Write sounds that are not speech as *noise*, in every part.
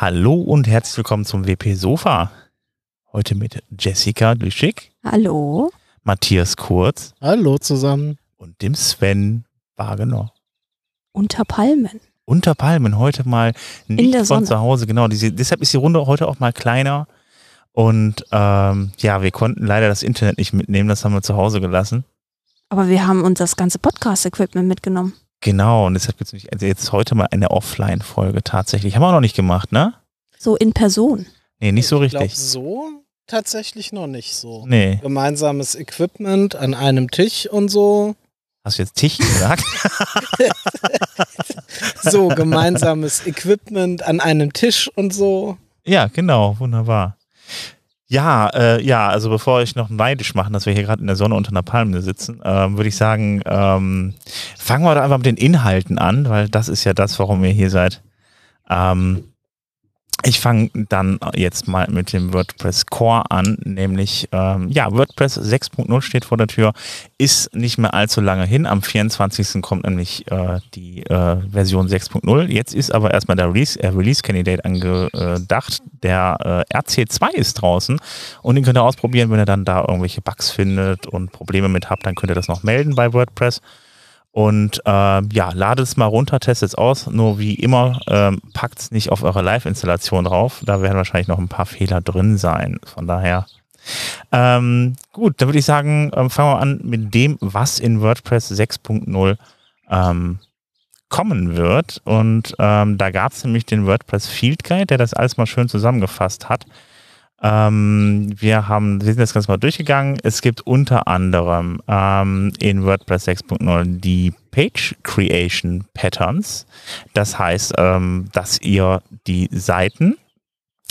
Hallo und herzlich willkommen zum WP Sofa. Heute mit Jessica Düschig, Hallo. Matthias Kurz Hallo zusammen. und dem Sven Wagener. Unter Palmen. Unter Palmen heute mal nicht der von Sonne. zu Hause. Genau, diese, deshalb ist die Runde heute auch mal kleiner. Und ähm, ja, wir konnten leider das Internet nicht mitnehmen, das haben wir zu Hause gelassen. Aber wir haben uns das ganze Podcast-Equipment mitgenommen. Genau, und deshalb gibt es jetzt heute mal eine Offline-Folge tatsächlich. Haben wir auch noch nicht gemacht, ne? So in Person. Nee, nicht so Ich glaub, richtig. so tatsächlich noch nicht so. Nee. Gemeinsames Equipment an einem Tisch und so. Hast du jetzt Tisch gesagt? *laughs* So, gemeinsames Equipment an einem Tisch und so. Ja, genau, wunderbar. Ja, äh, ja, also bevor ich noch neidisch machen, dass wir hier gerade in der Sonne unter einer Palme sitzen, ähm, würde ich sagen, ähm, fangen wir doch einfach mit den Inhalten an, weil das ist ja das, warum ihr hier seid. Ähm, ich fange dann jetzt mal mit dem WordPress Core an, nämlich ähm, ja, WordPress 6.0 steht vor der Tür, ist nicht mehr allzu lange hin. Am 24. kommt nämlich äh, die äh, Version 6.0. Jetzt ist aber erstmal der Release, äh, Release Candidate angedacht. Der äh, RC2 ist draußen und den könnt ihr ausprobieren, wenn ihr dann da irgendwelche Bugs findet und Probleme mit habt, dann könnt ihr das noch melden bei WordPress. Und äh, ja, ladet es mal runter, testet es aus. Nur wie immer, ähm, packt es nicht auf eure Live-Installation drauf. Da werden wahrscheinlich noch ein paar Fehler drin sein. Von daher. Ähm, gut, dann würde ich sagen, ähm, fangen wir an mit dem, was in WordPress 6.0 ähm, kommen wird. Und ähm, da gab es nämlich den WordPress Field Guide, der das alles mal schön zusammengefasst hat. Ähm, wir haben, wir sind das Ganze mal durchgegangen. Es gibt unter anderem ähm, in WordPress 6.0 die Page Creation Patterns. Das heißt, ähm, dass ihr die Seiten,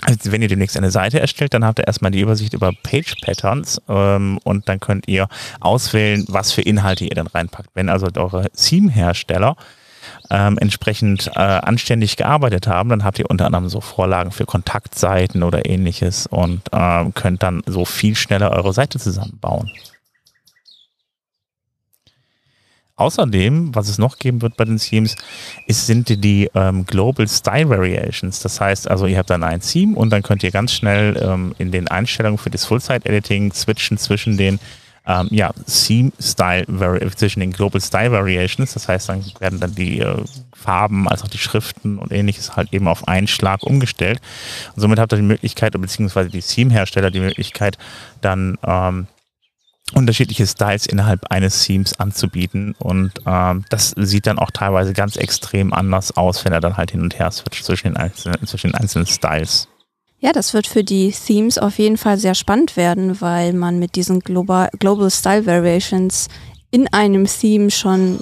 also wenn ihr demnächst eine Seite erstellt, dann habt ihr erstmal die Übersicht über Page Patterns ähm, und dann könnt ihr auswählen, was für Inhalte ihr dann reinpackt. Wenn also eure Theme-Hersteller ähm, entsprechend äh, anständig gearbeitet haben, dann habt ihr unter anderem so Vorlagen für Kontaktseiten oder ähnliches und ähm, könnt dann so viel schneller eure Seite zusammenbauen. Außerdem, was es noch geben wird bei den Themes, ist, sind die, die ähm, Global Style Variations. Das heißt also, ihr habt dann ein Theme und dann könnt ihr ganz schnell ähm, in den Einstellungen für das Full-Site-Editing switchen zwischen den ähm, ja, Theme Style Vari zwischen den Global Style Variations. Das heißt, dann werden dann die äh, Farben als auch die Schriften und ähnliches halt eben auf einen Schlag umgestellt. Und somit habt ihr die Möglichkeit, beziehungsweise die Theme-Hersteller die Möglichkeit, dann ähm, unterschiedliche Styles innerhalb eines Themes anzubieten. Und ähm, das sieht dann auch teilweise ganz extrem anders aus, wenn er dann halt hin und her switcht zwischen den einzelnen, zwischen den einzelnen Styles. Ja, das wird für die Themes auf jeden Fall sehr spannend werden, weil man mit diesen Global, Global Style Variations in einem Theme schon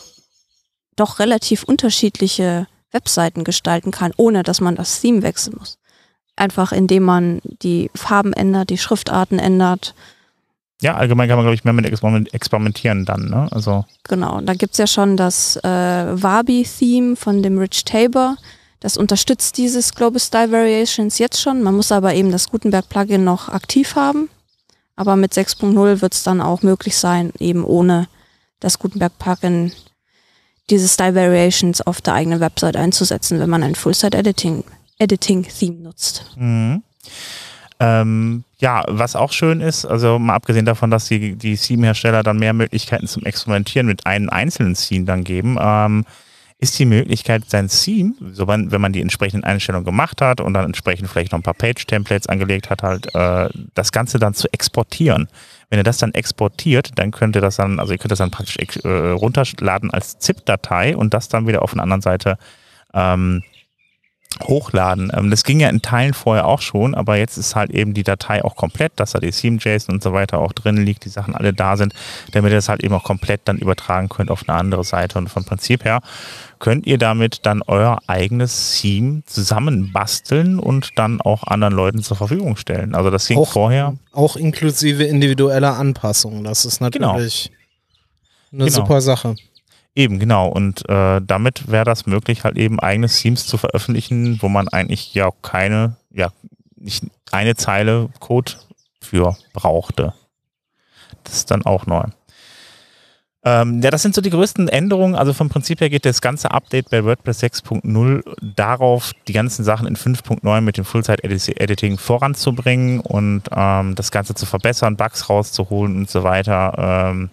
doch relativ unterschiedliche Webseiten gestalten kann, ohne dass man das Theme wechseln muss. Einfach indem man die Farben ändert, die Schriftarten ändert. Ja, allgemein kann man, glaube ich, mehr mit experiment experimentieren dann. Ne? Also Genau, da gibt's ja schon das äh, Wabi-Theme von dem Rich Tabor. Das unterstützt dieses Global Style Variations jetzt schon. Man muss aber eben das Gutenberg-Plugin noch aktiv haben. Aber mit 6.0 wird es dann auch möglich sein, eben ohne das Gutenberg-Plugin diese Style Variations auf der eigenen Website einzusetzen, wenn man ein Full-Site-Editing Editing Theme nutzt. Mhm. Ähm, ja, was auch schön ist, also mal abgesehen davon, dass die, die Theme-Hersteller dann mehr Möglichkeiten zum Experimentieren mit einem einzelnen Theme dann geben, ähm, ist die Möglichkeit, sein Theme, so man, wenn man die entsprechenden Einstellungen gemacht hat und dann entsprechend vielleicht noch ein paar Page-Templates angelegt hat, halt äh, das Ganze dann zu exportieren. Wenn ihr das dann exportiert, dann könnt ihr das dann, also ihr könnt das dann praktisch äh, runterladen als ZIP-Datei und das dann wieder auf einer anderen Seite ähm, hochladen. Ähm, das ging ja in Teilen vorher auch schon, aber jetzt ist halt eben die Datei auch komplett, dass da die Theme-JSON und so weiter auch drin liegt, die Sachen alle da sind, damit ihr das halt eben auch komplett dann übertragen könnt auf eine andere Seite. Und vom Prinzip her könnt ihr damit dann euer eigenes Theme zusammenbasteln und dann auch anderen Leuten zur Verfügung stellen. Also das ging Auch- vorher. Auch inklusive individueller Anpassungen. Das ist natürlich eine Genau. super Sache. Eben, genau. Und äh, damit wäre das möglich, halt eben eigene Themes zu veröffentlichen, wo man eigentlich ja keine, ja, nicht eine Zeile Code für brauchte. Das ist dann auch neu. Ähm, ja, das sind so die größten Änderungen. Also vom Prinzip her geht das ganze Update bei WordPress 6.0 darauf, die ganzen Sachen in 5.9 mit dem Full-Site-Editing voranzubringen und ähm, das Ganze zu verbessern, Bugs rauszuholen und so weiter. Ähm,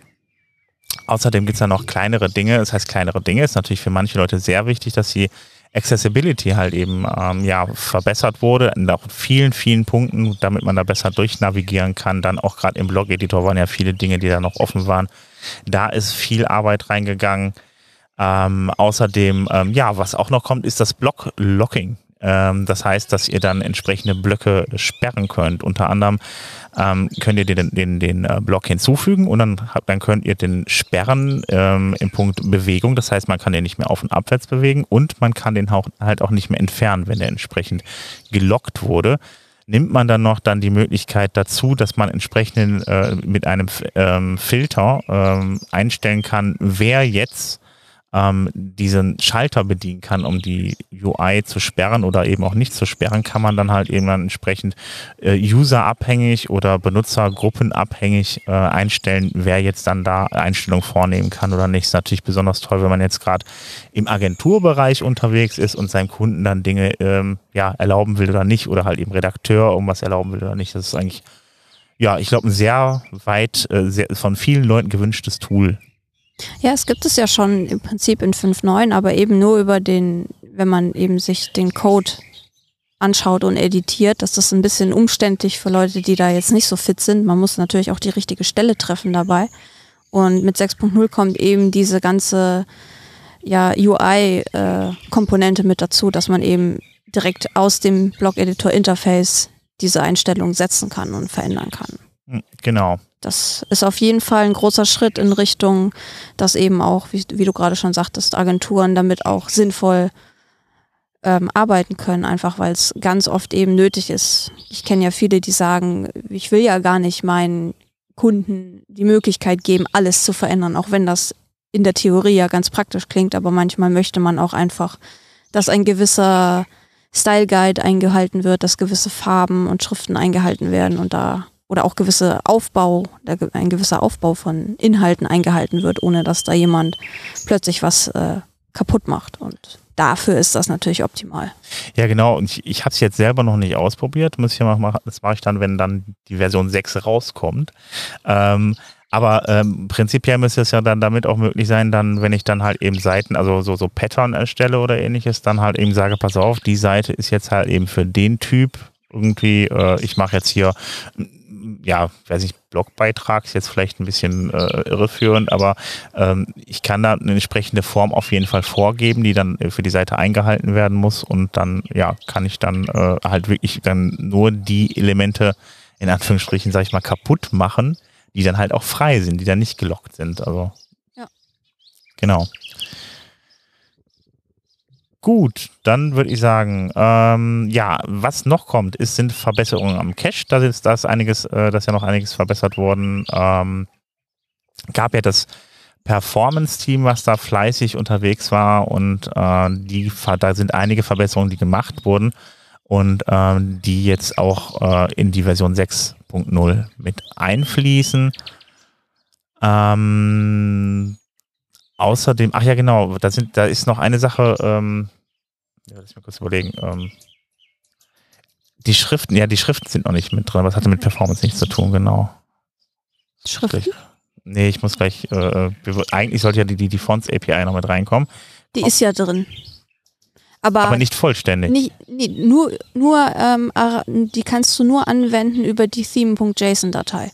außerdem gibt es da noch kleinere Dinge. Das heißt, kleinere Dinge ist natürlich für manche Leute sehr wichtig, dass sie Accessibility halt eben ähm, ja verbessert wurde in vielen vielen Punkten, damit man da besser durchnavigieren kann. Dann auch gerade im Blog-Editor waren ja viele Dinge, die da noch offen waren. Da ist viel Arbeit reingegangen. Ähm, außerdem, ähm, ja, was auch noch kommt, ist das Block-Locking. Ähm, das heißt, dass ihr dann entsprechende Blöcke sperren könnt. Unter anderem ähm, könnt ihr den, den, den äh, Block hinzufügen und dann, dann könnt ihr den sperren ähm, im Punkt Bewegung. Das heißt, man kann den nicht mehr auf und abwärts bewegen und man kann den auch, halt auch nicht mehr entfernen, wenn der entsprechend gelockt wurde nimmt man dann noch dann die Möglichkeit dazu, dass man entsprechend äh, mit einem ähm, Filter ähm, einstellen kann, wer jetzt ähm, diesen Schalter bedienen kann, um die UI zu sperren oder eben auch nicht zu sperren, kann man dann halt eben dann entsprechend äh, userabhängig oder benutzergruppenabhängig äh, einstellen, wer jetzt dann da Einstellungen vornehmen kann oder nicht. Ist natürlich besonders toll, wenn man jetzt gerade im Agenturbereich unterwegs ist und seinem Kunden dann Dinge ähm, ja, erlauben will oder nicht oder halt eben Redakteur irgendwas erlauben will oder nicht. Das ist eigentlich ja, ich glaube, ein sehr weit, äh, sehr, von vielen Leuten gewünschtes Tool, ja, es gibt es ja schon im Prinzip in 5.9, aber eben nur über den, wenn man eben sich den Code anschaut und editiert, das ein bisschen umständlich für Leute, die da jetzt nicht so fit sind. Man muss natürlich auch die richtige Stelle treffen dabei. Und mit 6.0 kommt eben diese ganze ja, UI-Komponente äh, mit dazu, dass man eben direkt aus dem Blog-Editor-Interface diese Einstellung setzen kann und verändern kann. Hm, genau. Das ist auf jeden Fall ein großer Schritt in Richtung, dass eben auch, wie, wie du gerade schon sagtest, Agenturen damit auch sinnvoll ähm, arbeiten können, einfach weil es ganz oft eben nötig ist. Ich kenne ja viele, die sagen, ich will ja gar nicht meinen Kunden die Möglichkeit geben, alles zu verändern, auch wenn das in der Theorie ja ganz praktisch klingt, aber manchmal möchte man auch einfach, dass ein gewisser Style Guide eingehalten wird, dass gewisse Farben und Schriften eingehalten werden und da oder auch gewisse Aufbau, ein gewisser Aufbau von Inhalten eingehalten wird, ohne dass da jemand plötzlich was äh, kaputt macht. Und dafür ist das natürlich optimal. Ja, genau. Und ich, ich habe es jetzt selber noch nicht ausprobiert. Muss ich ja machen. Das mache ich dann, wenn dann die Version 6 rauskommt. Ähm, aber ähm, prinzipiell müsste es ja dann damit auch möglich sein, dann, wenn ich dann halt eben Seiten, also so, so Pattern erstelle oder ähnliches, dann halt eben sage, pass auf, die Seite ist jetzt halt eben für den Typ irgendwie, äh, ich mache jetzt hier ja, weiß ich, Blogbeitrag ist jetzt vielleicht ein bisschen äh, irreführend, aber ähm, ich kann da eine entsprechende Form auf jeden Fall vorgeben, die dann für die Seite eingehalten werden muss und dann, ja, kann ich dann äh, halt wirklich dann nur die Elemente in Anführungsstrichen, sag ich mal, kaputt machen, die dann halt auch frei sind, die dann nicht gelockt sind. Also. Ja. Genau. Gut, dann würde ich sagen, ähm, ja, was noch kommt, ist, sind Verbesserungen am Cache. Da ist das einiges, äh, das ist ja noch einiges verbessert worden. Ähm, gab ja das Performance-Team, was da fleißig unterwegs war und äh, die, da sind einige Verbesserungen, die gemacht wurden und ähm, die jetzt auch äh, in die Version 6.0 mit einfließen. Ähm, außerdem, ach ja, genau, da, sind, da ist noch eine Sache, ähm, ja, lass mich kurz überlegen. Ähm, die Schriften, ja, die Schriften sind noch nicht mit drin, was hatte mit Performance nichts zu tun, genau. Schriften? Nee, ich muss gleich, äh, eigentlich sollte ja die, die, die Fonts API noch mit reinkommen. Die ist ja drin. Aber, aber nicht vollständig. Nicht, nee, nur, nur ähm, die kannst du nur anwenden über die theme.json-Datei.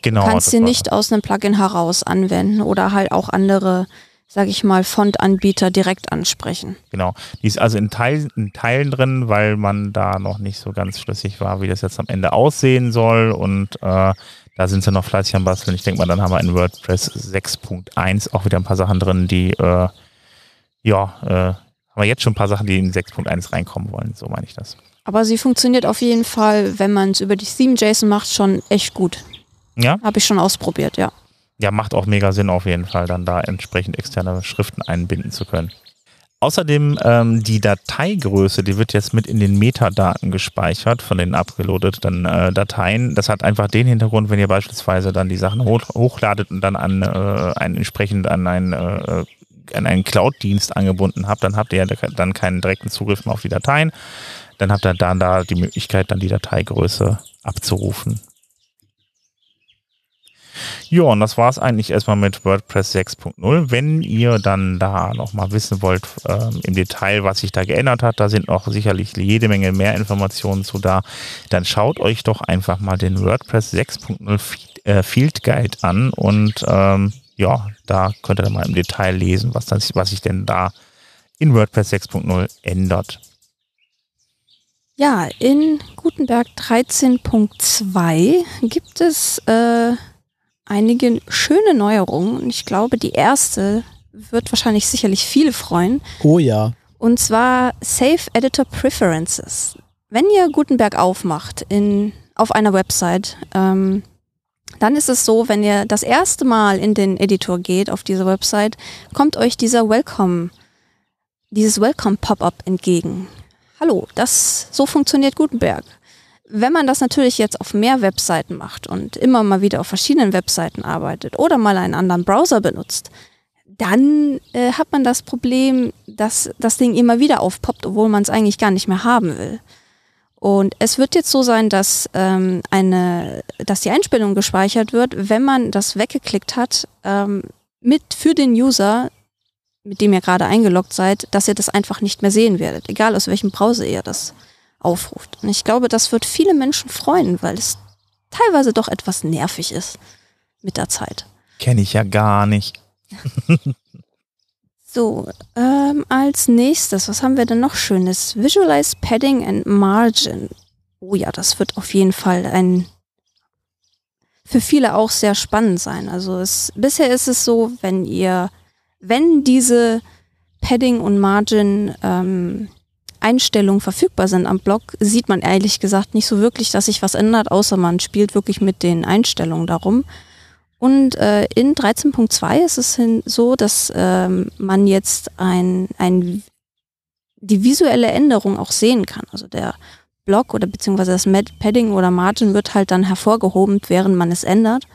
Genau. Du kannst sie nicht aus einem Plugin heraus anwenden oder halt auch andere sage ich mal, Fontanbieter direkt ansprechen. Genau. Die ist also in, Teil, in Teilen drin, weil man da noch nicht so ganz schlüssig war, wie das jetzt am Ende aussehen soll. Und äh, da sind sie noch fleißig am Basteln. Ich denke mal, dann haben wir in WordPress 6.1 auch wieder ein paar Sachen drin, die, äh, ja, äh, haben wir jetzt schon ein paar Sachen, die in 6.1 reinkommen wollen. So meine ich das. Aber sie funktioniert auf jeden Fall, wenn man es über die Theme-JSON macht, schon echt gut. Ja? Habe ich schon ausprobiert, ja ja, macht auch mega Sinn auf jeden Fall, dann da entsprechend externe Schriften einbinden zu können. Außerdem ähm, die Dateigröße, die wird jetzt mit in den Metadaten gespeichert von den upgeloadeten äh, Dateien. Das hat einfach den Hintergrund, wenn ihr beispielsweise dann die Sachen hoch, hochladet und dann an äh, einen entsprechend an einen äh, an einen Cloud-Dienst angebunden habt, dann habt ihr ja dann keinen direkten Zugriff mehr auf die Dateien. Dann habt ihr dann da die Möglichkeit, dann die Dateigröße abzurufen. Ja, und das war es eigentlich erstmal mit WordPress 6.0. Wenn ihr dann da nochmal wissen wollt ähm, im Detail, was sich da geändert hat, da sind noch sicherlich jede Menge mehr Informationen zu da, dann schaut euch doch einfach mal den WordPress 6.0 äh, Field Guide an und ähm, ja, da könnt ihr dann mal im Detail lesen, was, dann, was sich denn da in WordPress 6.0 ändert. Ja, in Gutenberg 13.2 gibt es äh, einige schöne Neuerungen. Ich glaube, die erste wird wahrscheinlich sicherlich viele freuen. Oh ja. Und zwar Save Editor Preferences. Wenn ihr Gutenberg aufmacht in, auf einer Website, ähm, dann ist es so, wenn ihr das erste Mal in den Editor geht auf diese Website, kommt euch dieser Welcome, dieses Welcome Pop-up entgegen. Hallo, das, so funktioniert Gutenberg. Wenn man das natürlich jetzt auf mehr Webseiten macht und immer mal wieder auf verschiedenen Webseiten arbeitet oder mal einen anderen Browser benutzt, dann äh, hat man das Problem, dass das Ding immer wieder aufpoppt, obwohl man es eigentlich gar nicht mehr haben will. Und es wird jetzt so sein, dass ähm, eine, dass die Einstellung gespeichert wird, wenn man das weggeklickt hat, ähm, mit für den User, mit dem ihr gerade eingeloggt seid, dass ihr das einfach nicht mehr sehen werdet, egal aus welchem Browser ihr das aufruft. Und ich glaube, das wird viele Menschen freuen, weil es teilweise doch etwas nervig ist mit der Zeit. Kenne ich ja gar nicht. *laughs* so, ähm, als nächstes, was haben wir denn noch Schönes? Visualize Padding and Margin. Oh ja, das wird auf jeden Fall ein für viele auch sehr spannend sein. Also es, bisher ist es so, wenn ihr, wenn diese Padding und Margin ähm, Einstellungen verfügbar sind am Blog, sieht man ehrlich gesagt nicht so wirklich, dass sich was ändert, außer man spielt wirklich mit den Einstellungen darum. Und äh, in 13.2 ist es so, dass ähm, man jetzt ein, ein, die visuelle Änderung auch sehen kann. Also der Block oder beziehungsweise das Padding oder Margin wird halt dann hervorgehoben, während man es ändert,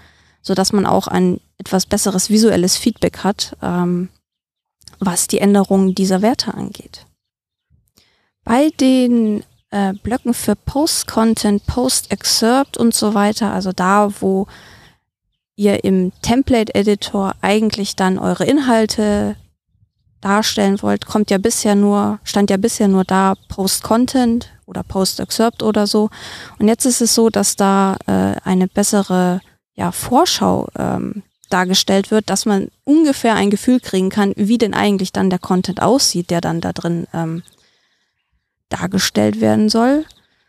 so dass man auch ein etwas besseres visuelles Feedback hat, ähm, was die Änderung dieser Werte angeht. Bei den äh, Blöcken für Post-Content, Post-Excerpt und so weiter, also da, wo ihr im Template-Editor eigentlich dann eure Inhalte darstellen wollt, kommt ja bisher nur, stand ja bisher nur da Post-Content oder Post-Excerpt oder so. Und jetzt ist es so, dass da äh, eine bessere ja, Vorschau ähm, dargestellt wird, dass man ungefähr ein Gefühl kriegen kann, wie denn eigentlich dann der Content aussieht, der dann da drin ähm, dargestellt werden soll.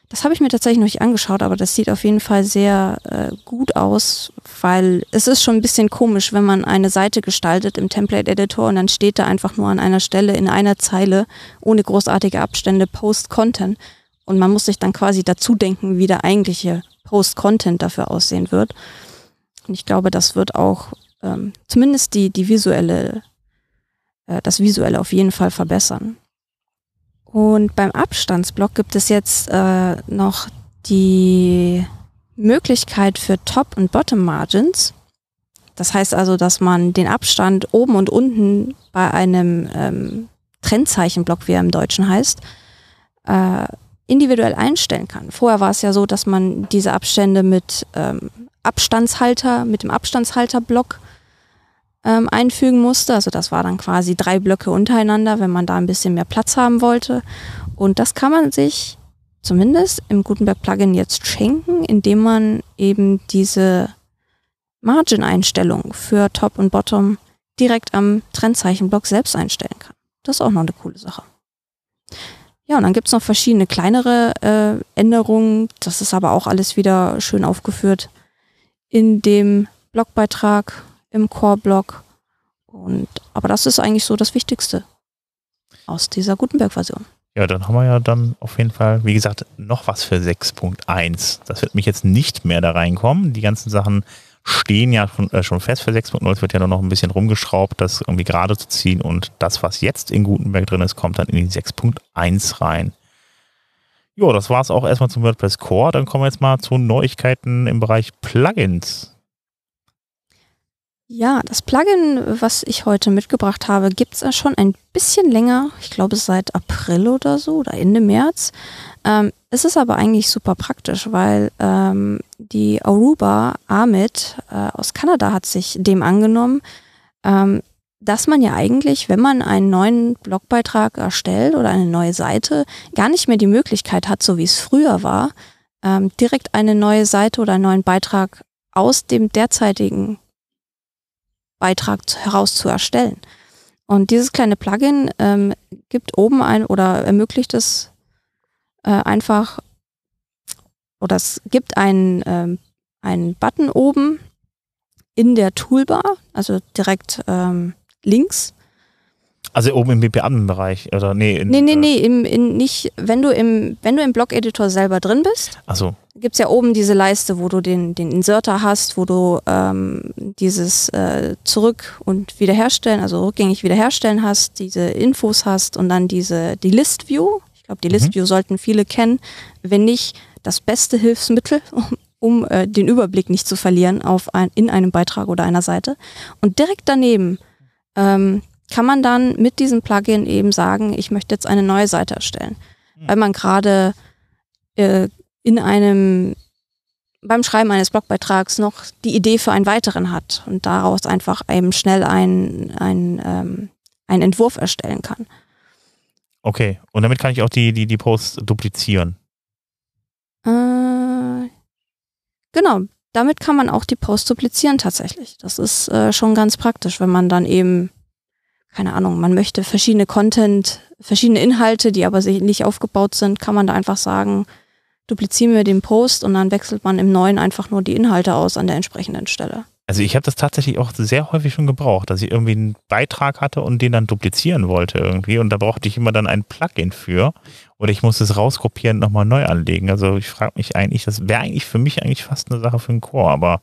Das habe ich mir tatsächlich noch nicht angeschaut, aber das sieht auf jeden Fall sehr äh, gut aus, weil es ist schon ein bisschen komisch, wenn man eine Seite gestaltet im Template Editor und dann steht da einfach nur an einer Stelle in einer Zeile ohne großartige Abstände Post Content und man muss sich dann quasi dazu denken, wie der eigentliche Post Content dafür aussehen wird. Und ich glaube, das wird auch ähm, zumindest die die visuelle äh, das visuelle auf jeden Fall verbessern. Und beim Abstandsblock gibt es jetzt äh, noch die Möglichkeit für Top- und Bottom-Margins. Das heißt also, dass man den Abstand oben und unten bei einem ähm, Trennzeichenblock, wie er im Deutschen heißt, äh, individuell einstellen kann. Vorher war es ja so, dass man diese Abstände mit ähm, Abstandshalter, mit dem Abstandshalterblock ähm, einfügen musste. Also das war dann quasi drei Blöcke untereinander, wenn man da ein bisschen mehr Platz haben wollte. Und das kann man sich zumindest im Gutenberg-Plugin jetzt schenken, indem man eben diese Margin-Einstellung für Top und Bottom direkt am Trennzeichenblock selbst einstellen kann. Das ist auch noch eine coole Sache. Ja, und dann gibt's noch verschiedene kleinere äh, Änderungen. Das ist aber auch alles wieder schön aufgeführt in dem Blogbeitrag im Core-Block. Und, aber das ist eigentlich so das Wichtigste aus dieser Gutenberg-Version. Ja, dann haben wir ja dann auf jeden Fall, wie gesagt, noch was für 6.1. Das wird mich jetzt nicht mehr da reinkommen. Die ganzen Sachen stehen ja schon, äh, schon fest für 6.0. Es wird ja nur noch ein bisschen rumgeschraubt, das irgendwie gerade zu ziehen. Und das, was jetzt in Gutenberg drin ist, kommt dann in die 6.1 rein. Jo, das war es auch erstmal zum WordPress Core. Dann kommen wir jetzt mal zu Neuigkeiten im Bereich Plugins. Ja, das Plugin, was ich heute mitgebracht habe, gibt es ja schon ein bisschen länger. Ich glaube, seit April oder so oder Ende März. Ähm, es ist aber eigentlich super praktisch, weil ähm, die Aruba Amit äh, aus Kanada hat sich dem angenommen, ähm, dass man ja eigentlich, wenn man einen neuen Blogbeitrag erstellt oder eine neue Seite, gar nicht mehr die Möglichkeit hat, so wie es früher war, ähm, direkt eine neue Seite oder einen neuen Beitrag aus dem derzeitigen Beitrag heraus zu erstellen. Und dieses kleine Plugin ähm, gibt oben ein oder ermöglicht es äh, einfach, oder es gibt einen, ähm, einen Button oben in der Toolbar, also direkt ähm, links. Also oben im BPA-Bereich oder nee? In, nee, nee, äh, nee, im, in, nicht, wenn du im, wenn du im Blog-Editor selber drin bist. Ach so gibt es ja oben diese Leiste, wo du den, den Inserter hast, wo du ähm, dieses äh, Zurück- und Wiederherstellen, also rückgängig wiederherstellen hast, diese Infos hast und dann diese die List View. Ich glaube, die List View mhm. sollten viele kennen. Wenn nicht, das beste Hilfsmittel, *laughs* um, um äh, den Überblick nicht zu verlieren auf ein, in einem Beitrag oder einer Seite. Und direkt daneben ähm, kann man dann mit diesem Plugin eben sagen, ich möchte jetzt eine neue Seite erstellen. Mhm. Weil man gerade äh, in einem beim Schreiben eines Blogbeitrags noch die Idee für einen weiteren hat und daraus einfach eben schnell ein, ein, ähm, einen Entwurf erstellen kann. Okay, und damit kann ich auch die, die, die Posts duplizieren. Äh, genau, damit kann man auch die Posts duplizieren tatsächlich. Das ist äh, schon ganz praktisch, wenn man dann eben, keine Ahnung, man möchte verschiedene Content, verschiedene Inhalte, die aber nicht aufgebaut sind, kann man da einfach sagen, duplizieren wir den Post und dann wechselt man im neuen einfach nur die Inhalte aus an der entsprechenden Stelle. Also ich habe das tatsächlich auch sehr häufig schon gebraucht, dass ich irgendwie einen Beitrag hatte und den dann duplizieren wollte irgendwie und da brauchte ich immer dann ein Plugin für oder ich musste es rauskopieren und nochmal neu anlegen. Also ich frage mich eigentlich, das wäre eigentlich für mich eigentlich fast eine Sache für einen Chor, aber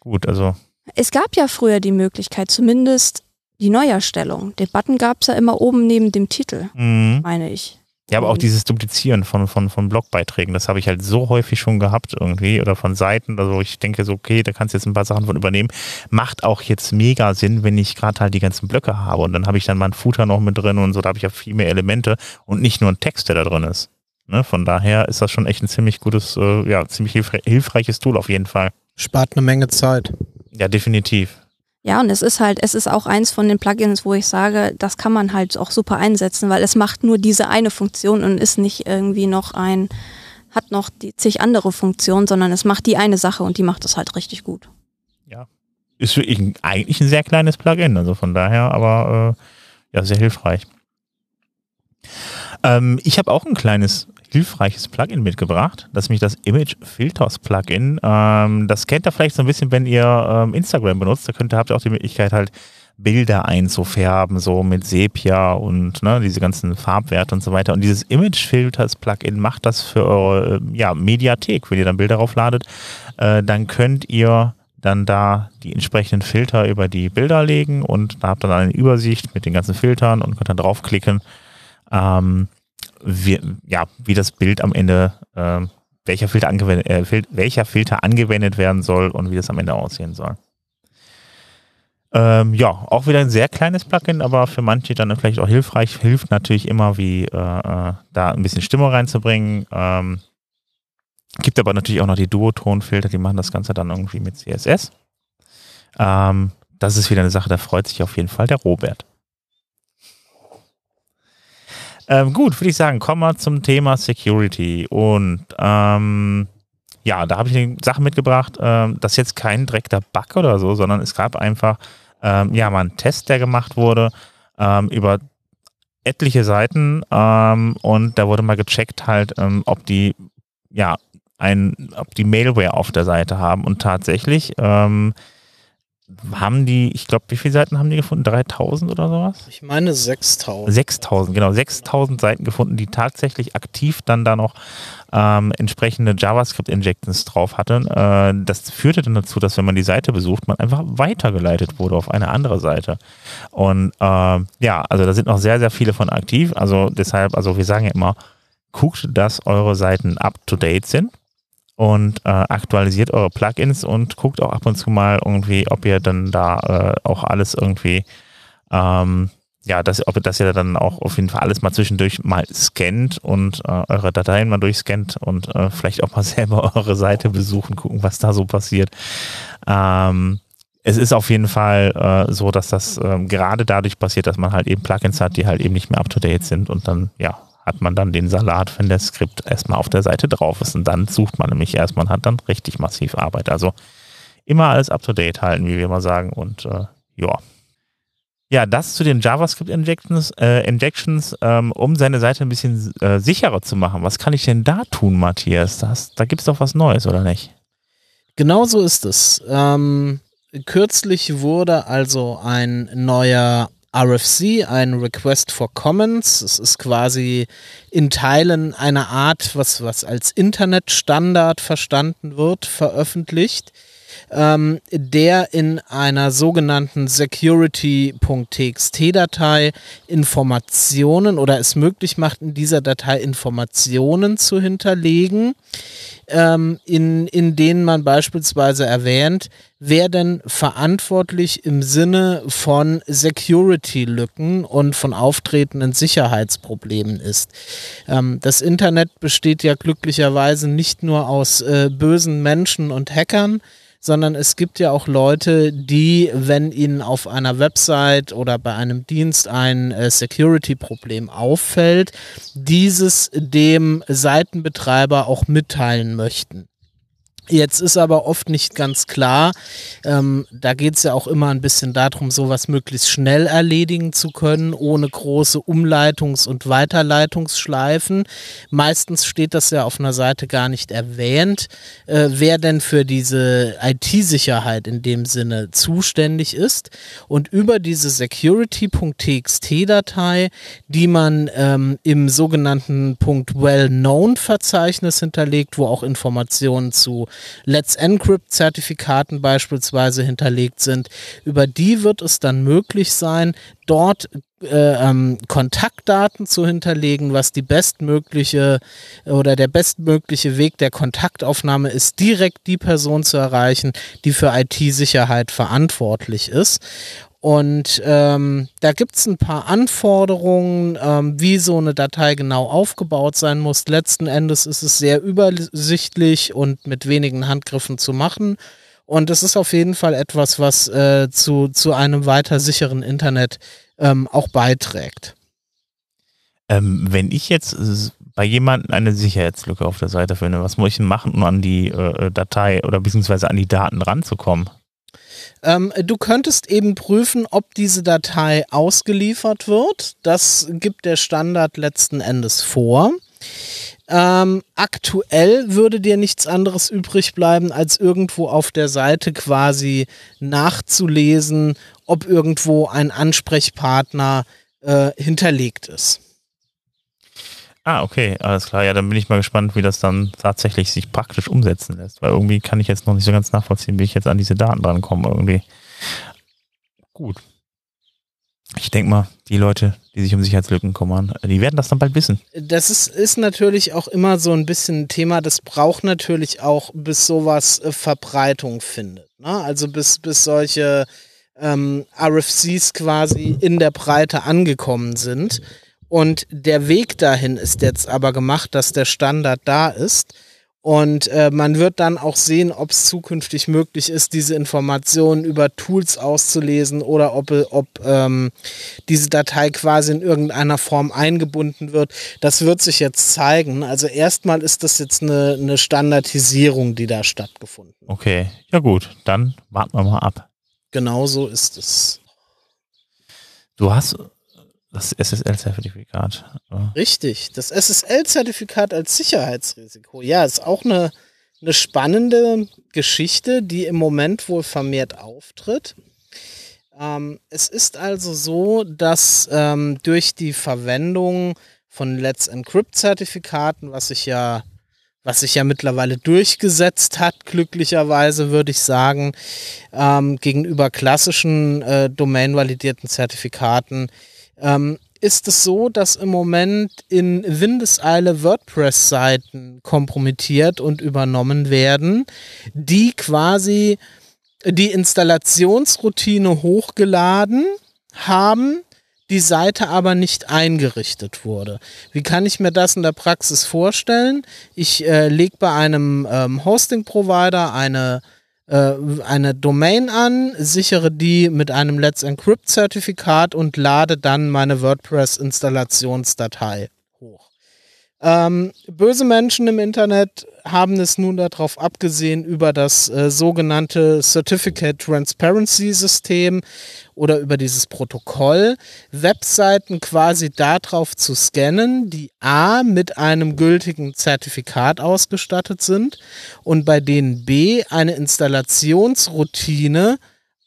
gut, also. Es gab ja früher die Möglichkeit, zumindest die Neuerstellung. Den Button gab es ja immer oben neben dem Titel, mhm. meine ich. Ja, aber auch dieses Duplizieren von, von, von Blogbeiträgen, das habe ich halt so häufig schon gehabt irgendwie oder von Seiten, also ich denke so, okay, da kannst du jetzt ein paar Sachen von übernehmen. Macht auch jetzt mega Sinn, wenn ich gerade halt die ganzen Blöcke habe und dann habe ich dann mal einen Footer noch mit drin und so, da habe ich ja viel mehr Elemente und nicht nur ein Text, der da drin ist. Ne? Von daher ist das schon echt ein ziemlich gutes, äh, ja, ziemlich hilfreiches Tool auf jeden Fall. Spart eine Menge Zeit. Ja, definitiv. Ja, und es ist halt, es ist auch eins von den Plugins, wo ich sage, das kann man halt auch super einsetzen, weil es macht nur diese eine Funktion und ist nicht irgendwie noch ein, hat noch die zig andere Funktionen, sondern es macht die eine Sache und die macht es halt richtig gut. Ja. Ist eigentlich ein sehr kleines Plugin, also von daher, aber äh, ja, sehr hilfreich. Ähm, ich habe auch ein kleines hilfreiches Plugin mitgebracht. Das ist nämlich das Image Filters Plugin. Ähm, das kennt ihr vielleicht so ein bisschen, wenn ihr ähm, Instagram benutzt. Da könnt ihr, habt ihr auch die Möglichkeit halt Bilder einzufärben, so mit Sepia und ne, diese ganzen Farbwerte und so weiter. Und dieses Image Filters Plugin macht das für eure äh, ja, Mediathek. Wenn ihr dann Bilder raufladet, äh, dann könnt ihr dann da die entsprechenden Filter über die Bilder legen und da habt ihr dann eine Übersicht mit den ganzen Filtern und könnt dann draufklicken. Ähm, wie, ja, wie das Bild am Ende, äh, welcher, Filter angewendet, äh, welcher Filter angewendet werden soll und wie das am Ende aussehen soll. Ähm, ja, auch wieder ein sehr kleines Plugin, aber für manche dann vielleicht auch hilfreich. Hilft natürlich immer, wie äh, äh, da ein bisschen Stimmung reinzubringen. Ähm, gibt aber natürlich auch noch die Duotonfilter, die machen das Ganze dann irgendwie mit CSS. Ähm, das ist wieder eine Sache, da freut sich auf jeden Fall der Robert. Ähm, gut, würde ich sagen, kommen wir zum Thema Security. Und ähm, ja, da habe ich eine Sache mitgebracht. Ähm, das ist jetzt kein direkter Bug oder so, sondern es gab einfach ähm, ja mal einen Test, der gemacht wurde ähm, über etliche Seiten ähm, und da wurde mal gecheckt halt, ähm, ob die ja ein, ob die Mailware auf der Seite haben und tatsächlich ähm, haben die, ich glaube, wie viele Seiten haben die gefunden? 3000 oder sowas? Ich meine 6000. 6000, genau, 6000 Seiten gefunden, die tatsächlich aktiv dann da noch ähm, entsprechende JavaScript-Injections drauf hatten. Äh, das führte dann dazu, dass wenn man die Seite besucht, man einfach weitergeleitet wurde auf eine andere Seite. Und äh, ja, also da sind noch sehr, sehr viele von aktiv. Also deshalb, also wir sagen ja immer, guckt, dass eure Seiten up-to-date sind und äh, aktualisiert eure Plugins und guckt auch ab und zu mal irgendwie, ob ihr dann da äh, auch alles irgendwie, ähm, ja, dass, ob, dass ihr dann auch auf jeden Fall alles mal zwischendurch mal scannt und äh, eure Dateien mal durchscannt und äh, vielleicht auch mal *laughs* selber eure Seite besuchen, gucken, was da so passiert. Ähm, es ist auf jeden Fall äh, so, dass das äh, gerade dadurch passiert, dass man halt eben Plugins hat, die halt eben nicht mehr up to date sind und dann, ja, hat man dann den Salat, wenn der Skript erstmal auf der Seite drauf ist. Und dann sucht man nämlich erst, man hat dann richtig massiv Arbeit. Also immer alles up to date halten, wie wir mal sagen. Und äh, ja. Ja, das zu den JavaScript-Injections, äh, Injections, ähm, um seine Seite ein bisschen äh, sicherer zu machen. Was kann ich denn da tun, Matthias? Das, da gibt es doch was Neues, oder nicht? Genau so ist es. Ähm, kürzlich wurde also ein neuer RFC, ein Request for Commons. Es ist quasi in Teilen eine Art, was, was als Internetstandard verstanden wird, veröffentlicht, ähm, der in einer sogenannten security.txt-Datei Informationen oder es möglich macht, in dieser Datei Informationen zu hinterlegen ähm, in, in denen man beispielsweise erwähnt, wer denn verantwortlich im Sinne von Security-Lücken und von auftretenden Sicherheitsproblemen ist. Ähm, das Internet besteht ja glücklicherweise nicht nur aus äh, bösen Menschen und Hackern, sondern es gibt ja auch Leute, die, wenn ihnen auf einer Website oder bei einem Dienst ein äh, Security-Problem auffällt, dieses dem Seitenbetreiber auch mitteilen möchten. Jetzt ist aber oft nicht ganz klar, ähm, da geht es ja auch immer ein bisschen darum, sowas möglichst schnell erledigen zu können, ohne große Umleitungs- und Weiterleitungsschleifen. Meistens steht das ja auf einer Seite gar nicht erwähnt, äh, wer denn für diese IT-Sicherheit in dem Sinne zuständig ist. Und über diese security.txt-Datei, die man ähm, im sogenannten .well-known-Verzeichnis hinterlegt, wo auch Informationen zu Let's Encrypt-Zertifikaten beispielsweise hinterlegt sind. Über die wird es dann möglich sein, dort äh, ähm, Kontaktdaten zu hinterlegen, was die bestmögliche oder der bestmögliche Weg der Kontaktaufnahme ist, direkt die Person zu erreichen, die für IT-Sicherheit verantwortlich ist. Und ähm, da gibt es ein paar Anforderungen, ähm, wie so eine Datei genau aufgebaut sein muss. Letzten Endes ist es sehr übersichtlich und mit wenigen Handgriffen zu machen. Und es ist auf jeden Fall etwas, was äh, zu, zu einem weiter sicheren Internet ähm, auch beiträgt. Ähm, wenn ich jetzt bei jemandem eine Sicherheitslücke auf der Seite finde, was muss ich denn machen, um an die äh, Datei oder beziehungsweise an die Daten ranzukommen? Ähm, du könntest eben prüfen, ob diese Datei ausgeliefert wird. Das gibt der Standard letzten Endes vor. Ähm, aktuell würde dir nichts anderes übrig bleiben, als irgendwo auf der Seite quasi nachzulesen, ob irgendwo ein Ansprechpartner äh, hinterlegt ist. Ah, okay, alles klar. Ja, dann bin ich mal gespannt, wie das dann tatsächlich sich praktisch umsetzen lässt. Weil irgendwie kann ich jetzt noch nicht so ganz nachvollziehen, wie ich jetzt an diese Daten drankomme irgendwie. Gut. Ich denke mal, die Leute, die sich um Sicherheitslücken kümmern, die werden das dann bald wissen. Das ist, ist natürlich auch immer so ein bisschen ein Thema, das braucht natürlich auch, bis sowas äh, Verbreitung findet. Ne? Also bis, bis solche ähm, RFCs quasi in der Breite angekommen sind. Und der Weg dahin ist jetzt aber gemacht, dass der Standard da ist. Und äh, man wird dann auch sehen, ob es zukünftig möglich ist, diese Informationen über Tools auszulesen oder ob, ob ähm, diese Datei quasi in irgendeiner Form eingebunden wird. Das wird sich jetzt zeigen. Also erstmal ist das jetzt eine, eine Standardisierung, die da stattgefunden. Okay, ja gut, dann warten wir mal ab. Genau so ist es. Du hast das SSL-Zertifikat. Richtig, das SSL-Zertifikat als Sicherheitsrisiko. Ja, ist auch eine eine spannende Geschichte, die im Moment wohl vermehrt auftritt. Ähm, es ist also so, dass ähm, durch die Verwendung von Let's Encrypt-Zertifikaten, was sich ja was sich ja mittlerweile durchgesetzt hat, glücklicherweise würde ich sagen, ähm, gegenüber klassischen äh, domain-validierten Zertifikaten, ähm, ist es so, dass im Moment in Windeseile WordPress-Seiten kompromittiert und übernommen werden, die quasi die Installationsroutine hochgeladen haben, die Seite aber nicht eingerichtet wurde. Wie kann ich mir das in der Praxis vorstellen? Ich äh, lege bei einem ähm, Hosting-Provider eine, äh, eine Domain an, sichere die mit einem Let's Encrypt-Zertifikat und lade dann meine WordPress-Installationsdatei hoch. Ähm, böse Menschen im Internet haben es nun darauf abgesehen, über das äh, sogenannte Certificate Transparency System oder über dieses Protokoll Webseiten quasi darauf zu scannen, die A mit einem gültigen Zertifikat ausgestattet sind und bei denen B eine Installationsroutine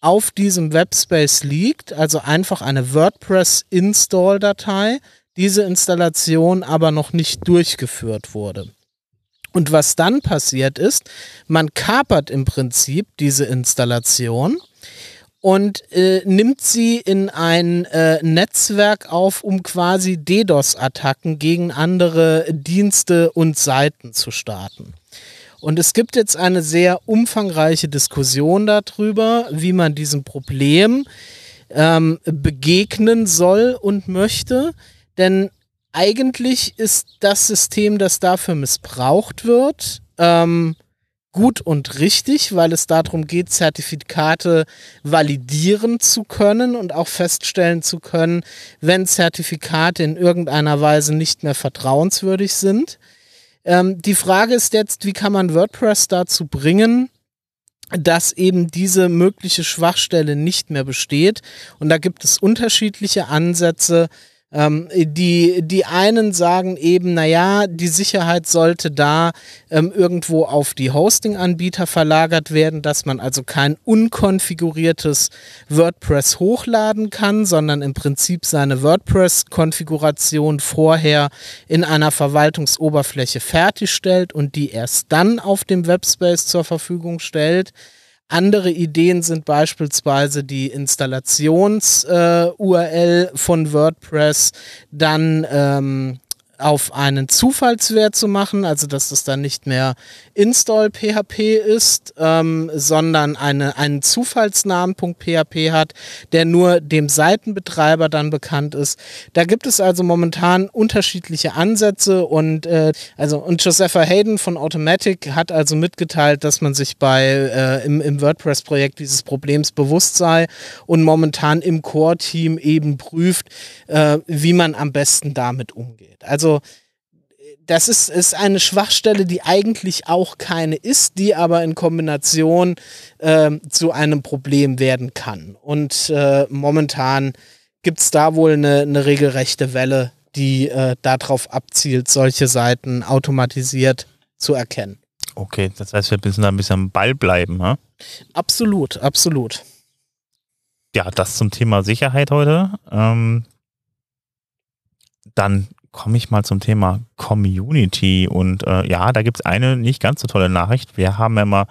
auf diesem Webspace liegt, also einfach eine WordPress-Install-Datei, diese Installation aber noch nicht durchgeführt wurde. Und was dann passiert ist, man kapert im Prinzip diese Installation und äh, nimmt sie in ein äh, Netzwerk auf, um quasi DDoS-Attacken gegen andere Dienste und Seiten zu starten. Und es gibt jetzt eine sehr umfangreiche Diskussion darüber, wie man diesem Problem ähm, begegnen soll und möchte. Denn eigentlich ist das System, das dafür missbraucht wird, ähm, gut und richtig, weil es darum geht, Zertifikate validieren zu können und auch feststellen zu können, wenn Zertifikate in irgendeiner Weise nicht mehr vertrauenswürdig sind. Ähm, die Frage ist jetzt, wie kann man WordPress dazu bringen, dass eben diese mögliche Schwachstelle nicht mehr besteht. Und da gibt es unterschiedliche Ansätze, ähm, die, die einen sagen eben, naja, die Sicherheit sollte da ähm, irgendwo auf die Hosting-Anbieter verlagert werden, dass man also kein unkonfiguriertes WordPress hochladen kann, sondern im Prinzip seine WordPress-Konfiguration vorher in einer Verwaltungsoberfläche fertigstellt und die erst dann auf dem Webspace zur Verfügung stellt. Andere Ideen sind beispielsweise die Installations-URL äh, von WordPress, dann ähm, auf einen Zufallswert zu machen, also dass es dann nicht mehr install PHP ist, ähm, sondern eine, einen Zufallsnamen.php hat, der nur dem Seitenbetreiber dann bekannt ist. Da gibt es also momentan unterschiedliche Ansätze und äh, also und Josepha Hayden von Automatic hat also mitgeteilt, dass man sich bei äh, im, im WordPress-Projekt dieses Problems bewusst sei und momentan im Core-Team eben prüft, äh, wie man am besten damit umgeht. Also das ist, ist eine Schwachstelle, die eigentlich auch keine ist, die aber in Kombination äh, zu einem Problem werden kann. Und äh, momentan gibt es da wohl eine, eine, regelrechte Welle, die äh, darauf abzielt, solche Seiten automatisiert zu erkennen. Okay, das heißt, wir müssen da ein bisschen am Ball bleiben, ha? Absolut, absolut. Ja, das zum Thema Sicherheit heute. Ähm, dann komme ich mal zum Thema Community. Und äh, ja, da gibt es eine nicht ganz so tolle Nachricht. Wir haben ja immer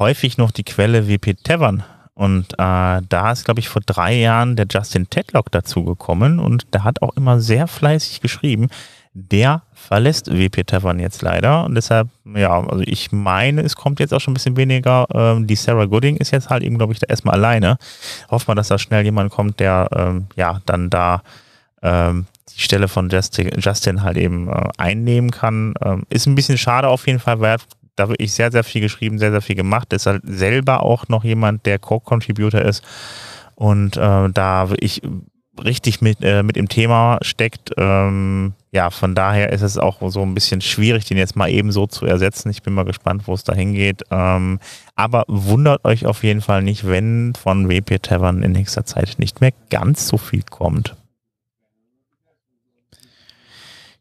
häufig noch die Quelle WP Tavern. Und äh, da ist, glaube ich, vor drei Jahren der Justin Tedlock dazugekommen und der hat auch immer sehr fleißig geschrieben. Der verlässt WP Tavern jetzt leider und deshalb, ja, also ich meine, es kommt jetzt auch schon ein bisschen weniger. Ähm, die Sarah Gooding ist jetzt halt eben, glaube ich, da erstmal alleine. Hoffen wir, dass da schnell jemand kommt, der ähm, ja dann da ähm, die Stelle von Justin, Justin halt eben äh, einnehmen kann. Ähm, ist ein bisschen schade auf jeden Fall, weil da habe ich sehr, sehr viel geschrieben, sehr, sehr viel gemacht. Ist halt selber auch noch jemand, der Co-Contributor ist und äh, da ich richtig mit, äh, mit im Thema steckt. Ähm, ja, von daher ist es auch so ein bisschen schwierig, den jetzt mal eben so zu ersetzen. Ich bin mal gespannt, wo es da hingeht. Ähm, aber wundert euch auf jeden Fall nicht, wenn von WP Tavern in nächster Zeit nicht mehr ganz so viel kommt.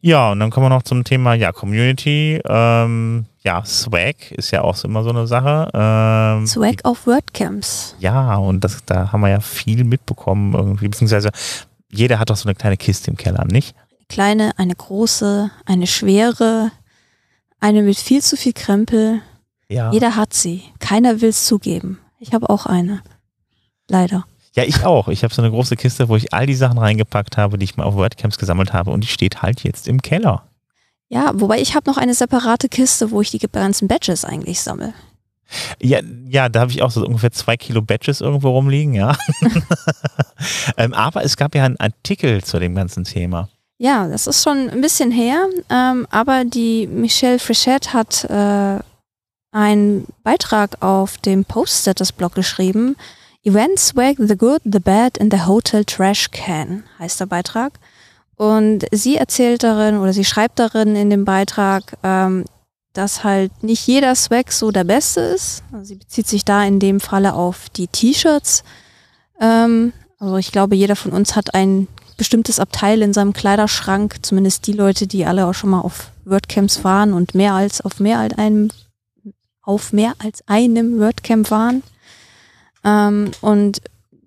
Ja, und dann kommen wir noch zum Thema ja, Community. Ähm, ja, Swag ist ja auch immer so eine Sache. Ähm, Swag auf WordCamps. Ja, und das, da haben wir ja viel mitbekommen irgendwie, beziehungsweise jeder hat doch so eine kleine Kiste im Keller, nicht? Kleine, eine große, eine schwere, eine mit viel zu viel Krempel. Ja. Jeder hat sie. Keiner will es zugeben. Ich habe auch eine. Leider. Ja, ich auch. Ich habe so eine große Kiste, wo ich all die Sachen reingepackt habe, die ich mal auf WordCamps gesammelt habe und die steht halt jetzt im Keller. Ja, wobei ich habe noch eine separate Kiste, wo ich die ganzen Badges eigentlich sammle. Ja, ja, da habe ich auch so ungefähr zwei Kilo Badges irgendwo rumliegen, ja. *laughs* ähm, aber es gab ja einen Artikel zu dem ganzen Thema. Ja, das ist schon ein bisschen her, ähm, aber die Michelle Frichette hat äh, einen Beitrag auf dem Post-Status-Blog geschrieben. Events swag the good, the bad in the hotel trash can, heißt der Beitrag. Und sie erzählt darin oder sie schreibt darin in dem Beitrag, ähm, dass halt nicht jeder Swag so der beste ist. Also sie bezieht sich da in dem Falle auf die T-Shirts. Ähm, also ich glaube, jeder von uns hat ein bestimmtes Abteil in seinem Kleiderschrank, zumindest die Leute, die alle auch schon mal auf WordCamps waren und mehr als auf mehr als einem auf mehr als einem WordCamp waren. Ähm, und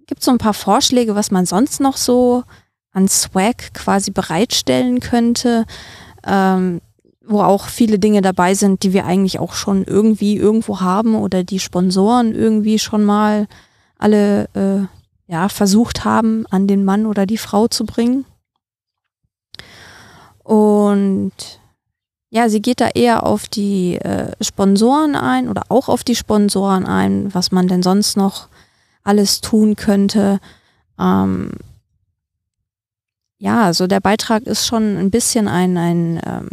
gibt so ein paar Vorschläge, was man sonst noch so an Swag quasi bereitstellen könnte, ähm, wo auch viele Dinge dabei sind, die wir eigentlich auch schon irgendwie irgendwo haben oder die Sponsoren irgendwie schon mal alle äh, ja, versucht haben, an den Mann oder die Frau zu bringen. Und ja, sie geht da eher auf die äh, Sponsoren ein oder auch auf die Sponsoren ein, was man denn sonst noch alles tun könnte. Ähm, ja, also der Beitrag ist schon ein bisschen ein, ein, ähm,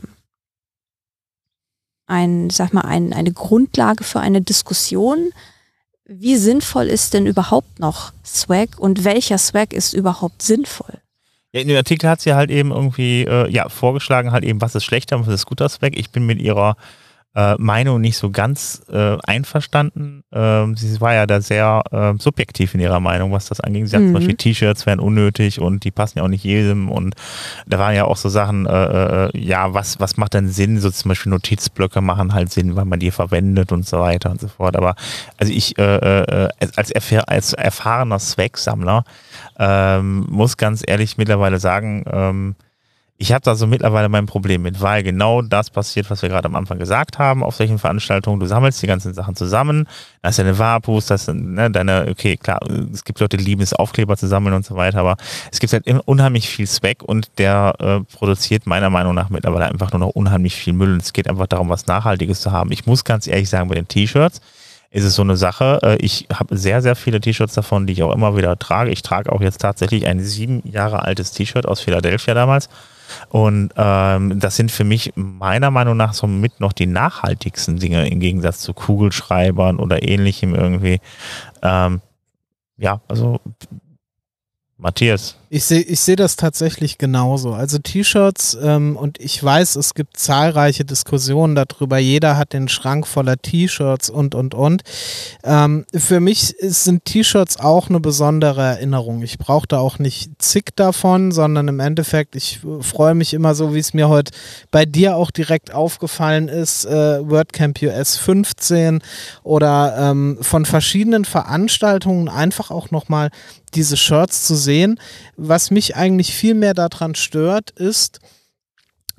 ein sag mal, ein, eine Grundlage für eine Diskussion. Wie sinnvoll ist denn überhaupt noch Swag und welcher Swag ist überhaupt sinnvoll? Ja, in dem Artikel hat sie halt eben irgendwie äh, ja, vorgeschlagen, halt eben, was ist schlechter und was ist guter Swag. Ich bin mit ihrer äh, Meinung nicht so ganz äh, einverstanden. Ähm, sie war ja da sehr äh, subjektiv in ihrer Meinung, was das angeht. Sie Mhm. zum Beispiel, T-Shirts wären unnötig und die passen ja auch nicht jedem. Und da waren ja auch so Sachen, äh, äh, ja, was, was macht denn Sinn? So zum Beispiel Notizblöcke machen halt Sinn, weil man die verwendet und so weiter und so fort. Aber also ich äh, äh, als, erfahr als erfahrener Swag-Sammler ähm, muss ganz ehrlich mittlerweile sagen, ähm, ich habe da so mittlerweile mein Problem mit, weil genau das passiert, was wir gerade am Anfang gesagt haben, auf solchen Veranstaltungen. Du sammelst die ganzen Sachen zusammen, da ist deine Wapus, das sind ne, deine, okay, klar, es gibt Leute, die lieben es, Aufkleber zu sammeln und so weiter, aber es gibt halt unheimlich viel Zweck und der äh, produziert meiner Meinung nach mittlerweile einfach nur noch unheimlich viel Müll und es geht einfach darum, was Nachhaltiges zu haben. Ich muss ganz ehrlich sagen, bei den T-Shirts, ist es so eine Sache. Äh, Ich habe sehr, sehr viele T-Shirts davon, die ich auch immer wieder trage. Ich trage auch jetzt tatsächlich ein sieben Jahre altes T-Shirt aus Philadelphia damals. Und ähm, das sind für mich meiner Meinung nach so mit noch die nachhaltigsten Dinge im Gegensatz zu Kugelschreibern oder ähnlichem irgendwie. Ähm, ja, also Matthias. Ich sehe ich seh das tatsächlich genauso. Also T-Shirts ähm, und ich weiß, es gibt zahlreiche Diskussionen darüber. Jeder hat den Schrank voller T-Shirts und, und, und. Ähm, für mich ist, sind T-Shirts auch eine besondere Erinnerung. Ich brauche da auch nicht zig davon, sondern im Endeffekt, ich äh, freue mich immer so, wie es mir heute bei dir auch direkt aufgefallen ist, äh, WordCamp US 15 oder ähm, von verschiedenen Veranstaltungen einfach auch nochmal diese Shirts zu sehen. Was mich eigentlich viel mehr daran stört, ist,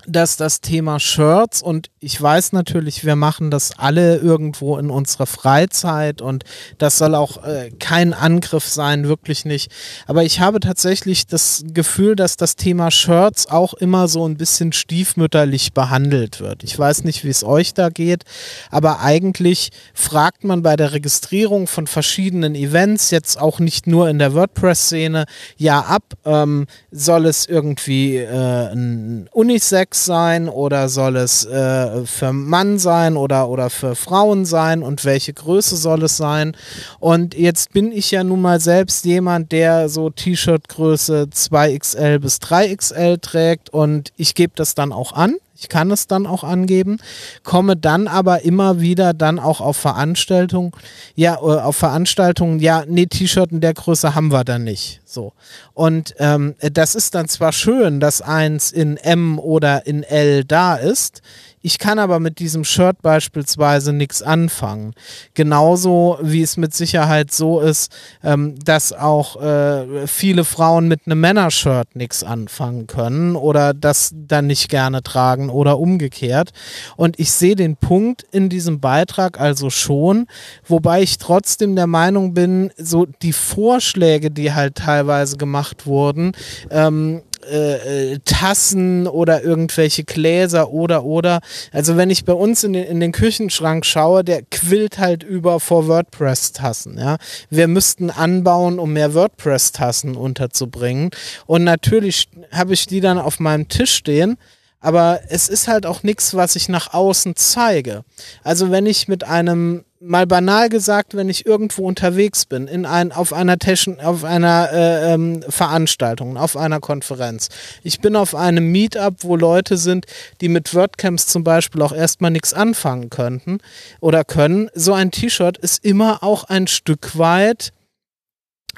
dass das Thema Shirts und ich weiß natürlich, wir machen das alle irgendwo in unserer Freizeit und das soll auch äh, kein Angriff sein, wirklich nicht. Aber ich habe tatsächlich das Gefühl, dass das Thema Shirts auch immer so ein bisschen stiefmütterlich behandelt wird. Ich weiß nicht, wie es euch da geht, aber eigentlich fragt man bei der Registrierung von verschiedenen Events, jetzt auch nicht nur in der WordPress-Szene, ja ab, ähm, soll es irgendwie äh, ein Unisex sein oder soll es äh, für Mann sein oder, oder für Frauen sein und welche Größe soll es sein? Und jetzt bin ich ja nun mal selbst jemand, der so T-Shirt-Größe 2XL bis 3XL trägt und ich gebe das dann auch an. Ich kann es dann auch angeben, komme dann aber immer wieder dann auch auf Veranstaltungen, ja, äh, auf Veranstaltungen, ja, nee, T-Shirt in der Größe haben wir dann nicht. So. Und ähm, das ist dann zwar schön, dass eins in M oder in L da ist, ich kann aber mit diesem Shirt beispielsweise nichts anfangen. Genauso wie es mit Sicherheit so ist, ähm, dass auch äh, viele Frauen mit einem Männershirt nichts anfangen können oder das dann nicht gerne tragen oder umgekehrt. Und ich sehe den Punkt in diesem Beitrag also schon, wobei ich trotzdem der Meinung bin, so die Vorschläge, die halt teilweise gemacht wurden, ähm, äh, äh, Tassen oder irgendwelche Gläser oder oder. Also wenn ich bei uns in den, in den Küchenschrank schaue, der quillt halt über vor WordPress-Tassen. Ja? Wir müssten anbauen, um mehr WordPress-Tassen unterzubringen. Und natürlich habe ich die dann auf meinem Tisch stehen. Aber es ist halt auch nichts, was ich nach außen zeige. Also wenn ich mit einem mal banal gesagt, wenn ich irgendwo unterwegs bin, in ein, auf einer, Teschen, auf einer äh, ähm, Veranstaltung, auf einer Konferenz. Ich bin auf einem Meetup, wo Leute sind, die mit WordCamps zum Beispiel auch erstmal nichts anfangen könnten oder können. So ein T-Shirt ist immer auch ein Stück weit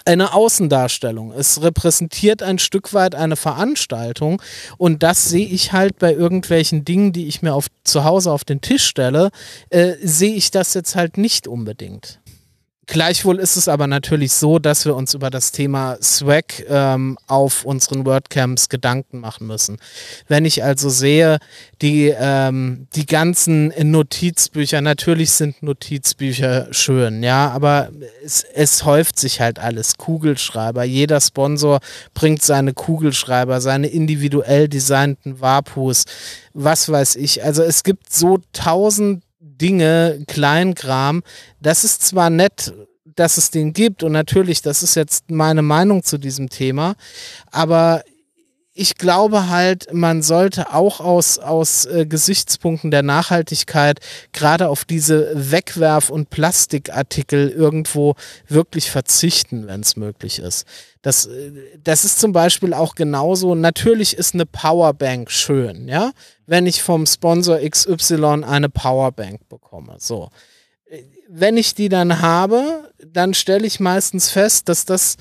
eine Außendarstellung. Es repräsentiert ein Stück weit eine Veranstaltung und das sehe ich halt bei irgendwelchen Dingen, die ich mir auf, zu Hause auf den Tisch stelle, äh, sehe ich das jetzt halt nicht unbedingt. Gleichwohl ist es aber natürlich so, dass wir uns über das Thema Swag ähm, auf unseren WordCamps Gedanken machen müssen. Wenn ich also sehe, die, ähm, die ganzen Notizbücher, natürlich sind Notizbücher schön, ja, aber es, es häuft sich halt alles. Kugelschreiber, jeder Sponsor bringt seine Kugelschreiber, seine individuell designten Wapus, was weiß ich. Also es gibt so tausend Dinge, Kleinkram. Das ist zwar nett, dass es den gibt und natürlich, das ist jetzt meine Meinung zu diesem Thema, aber ich glaube halt, man sollte auch aus, aus äh, Gesichtspunkten der Nachhaltigkeit gerade auf diese Wegwerf- und Plastikartikel irgendwo wirklich verzichten, wenn es möglich ist. Das, äh, das ist zum Beispiel auch genauso. Natürlich ist eine Powerbank schön, ja, wenn ich vom Sponsor XY eine Powerbank bekomme. So. Wenn ich die dann habe, dann stelle ich meistens fest, dass das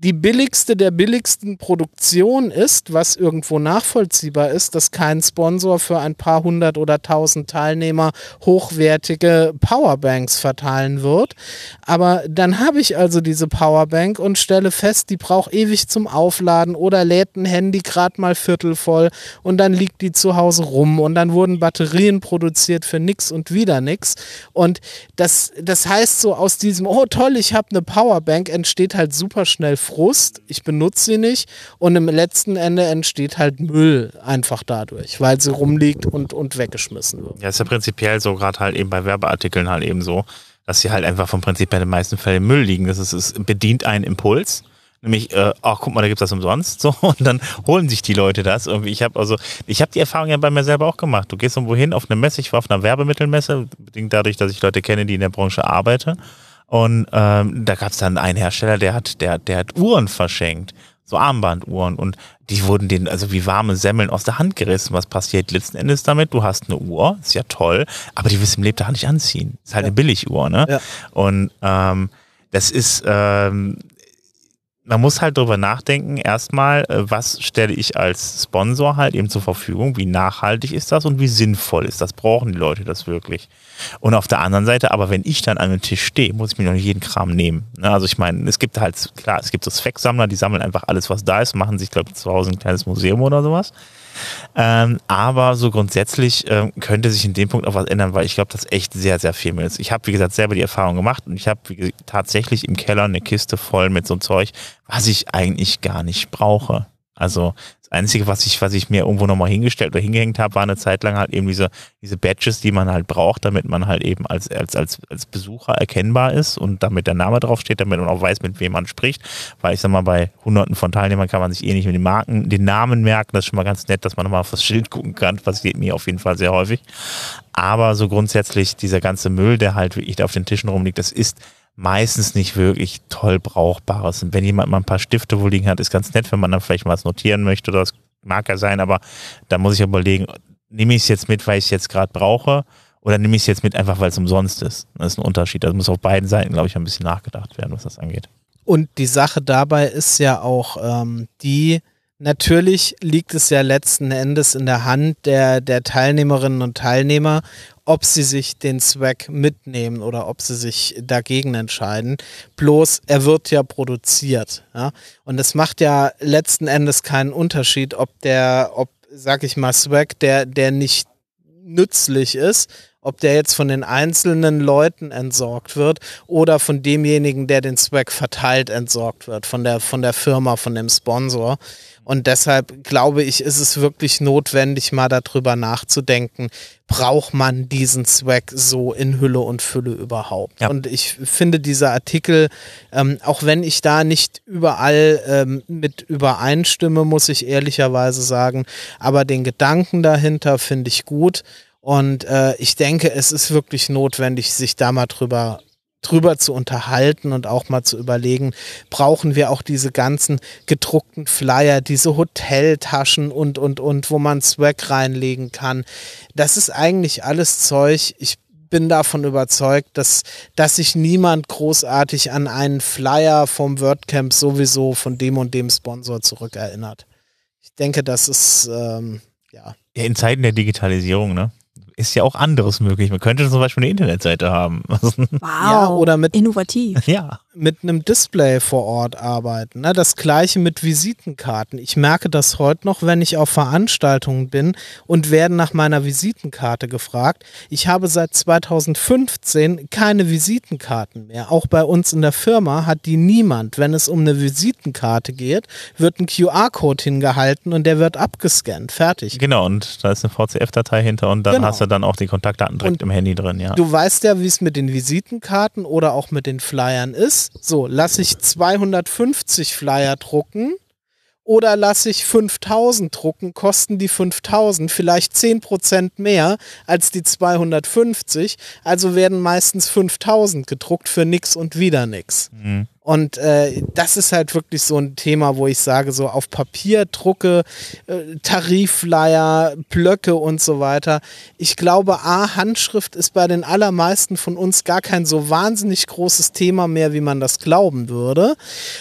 die billigste der billigsten Produktion ist, was irgendwo nachvollziehbar ist, dass kein Sponsor für ein paar hundert oder tausend Teilnehmer hochwertige Powerbanks verteilen wird. Aber dann habe ich also diese Powerbank und stelle fest, die braucht ewig zum Aufladen oder lädt ein Handy gerade mal viertel voll und dann liegt die zu Hause rum und dann wurden Batterien produziert für nix und wieder nix. Und das, das heißt so aus diesem, oh toll, ich habe eine Powerbank, entsteht halt super schnell Frust, ich benutze sie nicht und im letzten Ende entsteht halt Müll einfach dadurch, weil sie rumliegt und, und weggeschmissen wird. Ja, ist ja prinzipiell so, gerade halt eben bei Werbeartikeln halt eben so, dass sie halt einfach vom Prinzip her in den meisten Fällen Müll liegen. Das ist, es bedient einen Impuls. Nämlich, äh, ach guck mal, da gibt's das umsonst. *laughs* So, und dann holen sich die Leute das. Irgendwie, ich habe also, ich habe die Erfahrung ja bei mir selber auch gemacht. Du gehst irgendwo hin auf eine Messe, ich war auf einer Werbemittelmesse, bedingt dadurch, dass ich Leute kenne, die in der Branche arbeiten. Und ähm, da gab es dann einen Hersteller, der hat, der, der hat Uhren verschenkt, so Armbanduhren. Und die wurden denen also wie warme Semmeln aus der Hand gerissen. Was passiert letzten Endes damit? Du hast eine Uhr, ist ja toll, aber die wirst du im Lebtag nicht anziehen. Ist halt ja. eine Billiguhr, ne? Ja. Und ähm, das ist, ähm, man muss halt drüber nachdenken, erstmal, äh, was stelle ich als Sponsor halt eben zur Verfügung, wie nachhaltig ist das und wie sinnvoll ist das, brauchen die Leute das wirklich? Und auf der anderen Seite, aber wenn ich dann an einem Tisch stehe, muss ich mir noch nicht jeden Kram nehmen. Ne? Also ich meine, es gibt halt, klar, es gibt so Zwecksammler, die sammeln einfach alles, was da ist, machen sich, glaube ich, zu Hause ein kleines Museum oder sowas. Ähm, aber so grundsätzlich ähm, könnte sich in dem Punkt auch was ändern, weil ich glaube, dass echt sehr, sehr viel mehr ist. Ich habe, wie gesagt, selber die Erfahrung gemacht und ich habe tatsächlich im Keller eine Kiste voll mit so einem Zeug, was ich eigentlich gar nicht brauche. Also das Einzige, was ich, was ich mir irgendwo nochmal hingestellt oder hingehängt habe, war eine Zeit lang halt eben diese, diese Badges, die man halt braucht, damit man halt eben als, als, als, als Besucher erkennbar ist und damit der Name draufsteht, damit man auch weiß, mit wem man spricht. Weil ich sag mal, bei hunderten von Teilnehmern kann man sich eh nicht mit den Marken, den Namen merken. Das ist schon mal ganz nett, dass man nochmal auf das Schild gucken kann. Passiert mir auf jeden Fall sehr häufig. Aber so grundsätzlich dieser ganze Müll, der halt wirklich auf den Tischen rumliegt, das ist meistens nicht wirklich toll Brauchbares. Und wenn jemand mal ein paar Stifte wo liegen hat, ist ganz nett, wenn man dann vielleicht mal was notieren möchte oder das mag ja sein, aber da muss ich überlegen, nehme ich es jetzt mit, weil ich es jetzt gerade brauche oder nehme ich es jetzt mit einfach, weil es umsonst ist. Das ist ein Unterschied. Da muss auf beiden Seiten, glaube ich, ein bisschen nachgedacht werden, was das angeht. Und die Sache dabei ist ja auch ähm, die, natürlich liegt es ja letzten Endes in der Hand der, der Teilnehmerinnen und Teilnehmer, ob sie sich den Swag mitnehmen oder ob sie sich dagegen entscheiden. Bloß er wird ja produziert. Ja? Und es macht ja letzten Endes keinen Unterschied, ob der, ob, sag ich mal, Swag, der, der nicht nützlich ist, ob der jetzt von den einzelnen Leuten entsorgt wird oder von demjenigen, der den Swag verteilt, entsorgt wird, von der, von der Firma, von dem Sponsor. Und deshalb glaube ich, ist es wirklich notwendig, mal darüber nachzudenken, braucht man diesen Swag so in Hülle und Fülle überhaupt? Ja. Und ich finde dieser Artikel, ähm, auch wenn ich da nicht überall ähm, mit übereinstimme, muss ich ehrlicherweise sagen, aber den Gedanken dahinter finde ich gut. Und äh, ich denke, es ist wirklich notwendig, sich da mal drüber drüber zu unterhalten und auch mal zu überlegen, brauchen wir auch diese ganzen gedruckten Flyer, diese Hoteltaschen und, und, und, wo man Swag reinlegen kann. Das ist eigentlich alles Zeug. Ich bin davon überzeugt, dass, dass sich niemand großartig an einen Flyer vom WordCamp sowieso von dem und dem Sponsor zurückerinnert. Ich denke, das ist, ähm, ja. Ja, in Zeiten der Digitalisierung, ne? Ist ja auch anderes möglich. Man könnte zum Beispiel eine Internetseite haben. *laughs* Wow, ja, oder mit, innovativ. Ja. Mit einem Display vor Ort arbeiten. Ne? Das gleiche mit Visitenkarten. Ich merke das heute noch, wenn ich auf Veranstaltungen bin und werde nach meiner Visitenkarte gefragt. Ich habe seit 2015 keine Visitenkarten mehr. Auch bei uns in der Firma hat die niemand. Wenn es um eine Visitenkarte geht, wird ein QR-Code hingehalten und der wird abgescannt. Fertig. Genau, und da ist eine VCF-Datei hinter und dann genau. hast du dann auch die Kontaktdaten direkt und im Handy drin, ja. Du weißt ja, wie es mit den Visitenkarten oder auch mit den Flyern ist. So, lasse ich 250 Flyer drucken oder lasse ich 5000 drucken, kosten die 5000 vielleicht 10% mehr als die 250, also werden meistens 5000 gedruckt für nix und wieder nix. Mhm. Und äh, das ist halt wirklich so ein Thema, wo ich sage, so auf Papier drucke, äh, Tarifflyer, Blöcke und so weiter. Ich glaube, A, Handschrift ist bei den allermeisten von uns gar kein so wahnsinnig großes Thema mehr, wie man das glauben würde.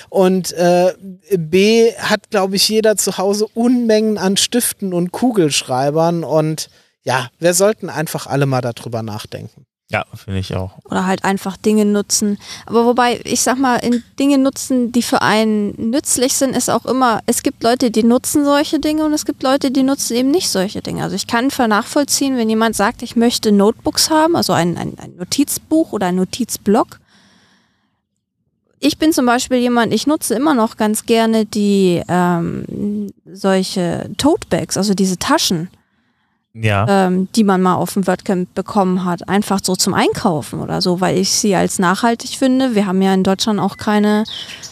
Und äh, B, hat, glaube ich, jeder zu Hause Unmengen an Stiften und Kugelschreibern. Und ja, wir sollten einfach alle mal darüber nachdenken. Ja, finde ich auch. Oder halt einfach Dinge nutzen. Aber wobei, ich sag mal, in Dinge nutzen, die für einen nützlich sind, ist auch immer, es gibt Leute, die nutzen solche Dinge und es gibt Leute, die nutzen eben nicht solche Dinge. Also ich kann nachvollziehen, wenn jemand sagt, ich möchte Notebooks haben, also ein, ein, ein Notizbuch oder ein Notizblock. Ich bin zum Beispiel jemand, ich nutze immer noch ganz gerne die ähm, solche Totebags, also diese Taschen ja. ähm, die man mal auf dem WordCamp bekommen hat, einfach so zum Einkaufen oder so, weil ich sie als nachhaltig finde. Wir haben ja in Deutschland auch keine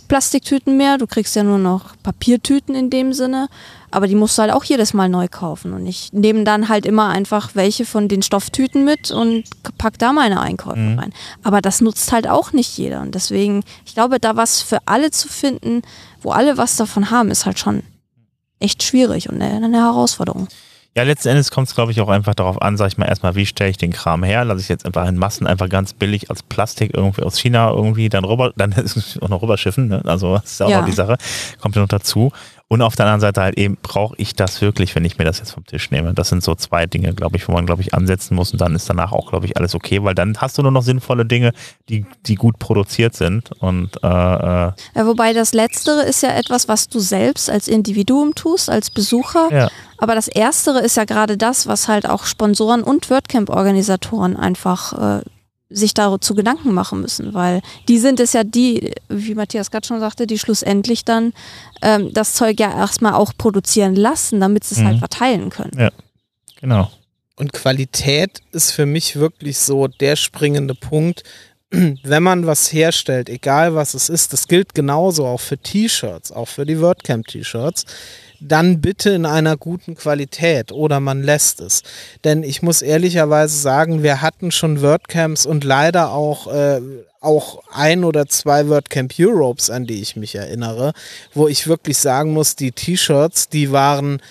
Plastiktüten mehr. Du kriegst ja nur noch Papiertüten in dem Sinne. Aber die musst du halt auch jedes Mal neu kaufen. Und ich nehme dann halt immer einfach welche von den Stofftüten mit und pack da meine Einkäufe mhm. rein. Aber das nutzt halt auch nicht jeder. Und deswegen, ich glaube, da was für alle zu finden, wo alle was davon haben, ist halt schon echt schwierig und eine, eine Herausforderung. Ja, letzten Endes kommt es, glaube ich, auch einfach darauf an, sag ich mal, erstmal, wie stelle ich den Kram her? Lasse ich jetzt einfach in Massen einfach ganz billig als Plastik irgendwie aus China irgendwie dann rüber, dann *laughs* ist es auch noch rüberschiffen, ne? Also das ist auch ja. noch die Sache, kommt ja noch dazu. Und auf der anderen Seite halt eben, brauche ich das wirklich, wenn ich mir das jetzt vom Tisch nehme? Das sind so zwei Dinge, glaube ich, wo man, glaube ich, ansetzen muss und dann ist danach auch, glaube ich, alles okay, weil dann hast du nur noch sinnvolle Dinge, die, die gut produziert sind. Und äh, äh ja, wobei das Letztere ist ja etwas, was du selbst als Individuum tust, als Besucher. Ja. Aber das Erstere ist ja gerade das, was halt auch Sponsoren und WordCamp-Organisatoren einfach äh, sich dazu Gedanken machen müssen, weil die sind es ja die, wie Matthias gerade schon sagte, die schlussendlich dann ähm, das Zeug ja erstmal auch produzieren lassen, damit sie es halt mhm. halt verteilen können. Ja, genau. Und Qualität ist für mich wirklich so der springende Punkt. *clears throat* Wenn man was herstellt, egal was es ist, das gilt genauso auch für T-Shirts, auch für die WordCamp-T-Shirts dann bitte in einer guten Qualität oder man lässt es. Denn ich muss ehrlicherweise sagen, wir hatten schon WordCamps und leider auch, äh, auch ein oder zwei WordCamp Europes, an die ich mich erinnere, wo ich wirklich sagen muss, die T-Shirts, die waren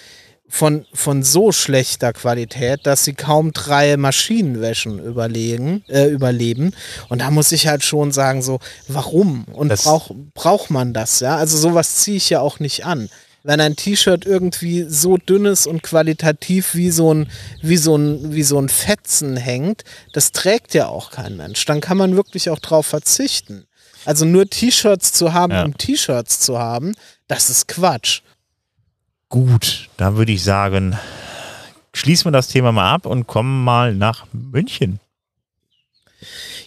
von, von so schlechter Qualität, dass sie kaum drei Maschinenwäschen überlegen, äh, überleben. Und da muss ich halt schon sagen, so, warum? Und Das- brauch, braucht man das, ja? Also sowas ziehe ich ja auch nicht an. Wenn ein T-Shirt irgendwie so dünn ist und qualitativ wie so ein, wie so ein, wie so ein Fetzen hängt, das trägt ja auch kein Mensch. Dann kann man wirklich auch drauf verzichten. Also nur T-Shirts zu haben, Ja. um T-Shirts zu haben, das ist Quatsch. Gut, dann würde ich sagen, schließen wir das Thema mal ab und kommen mal nach München.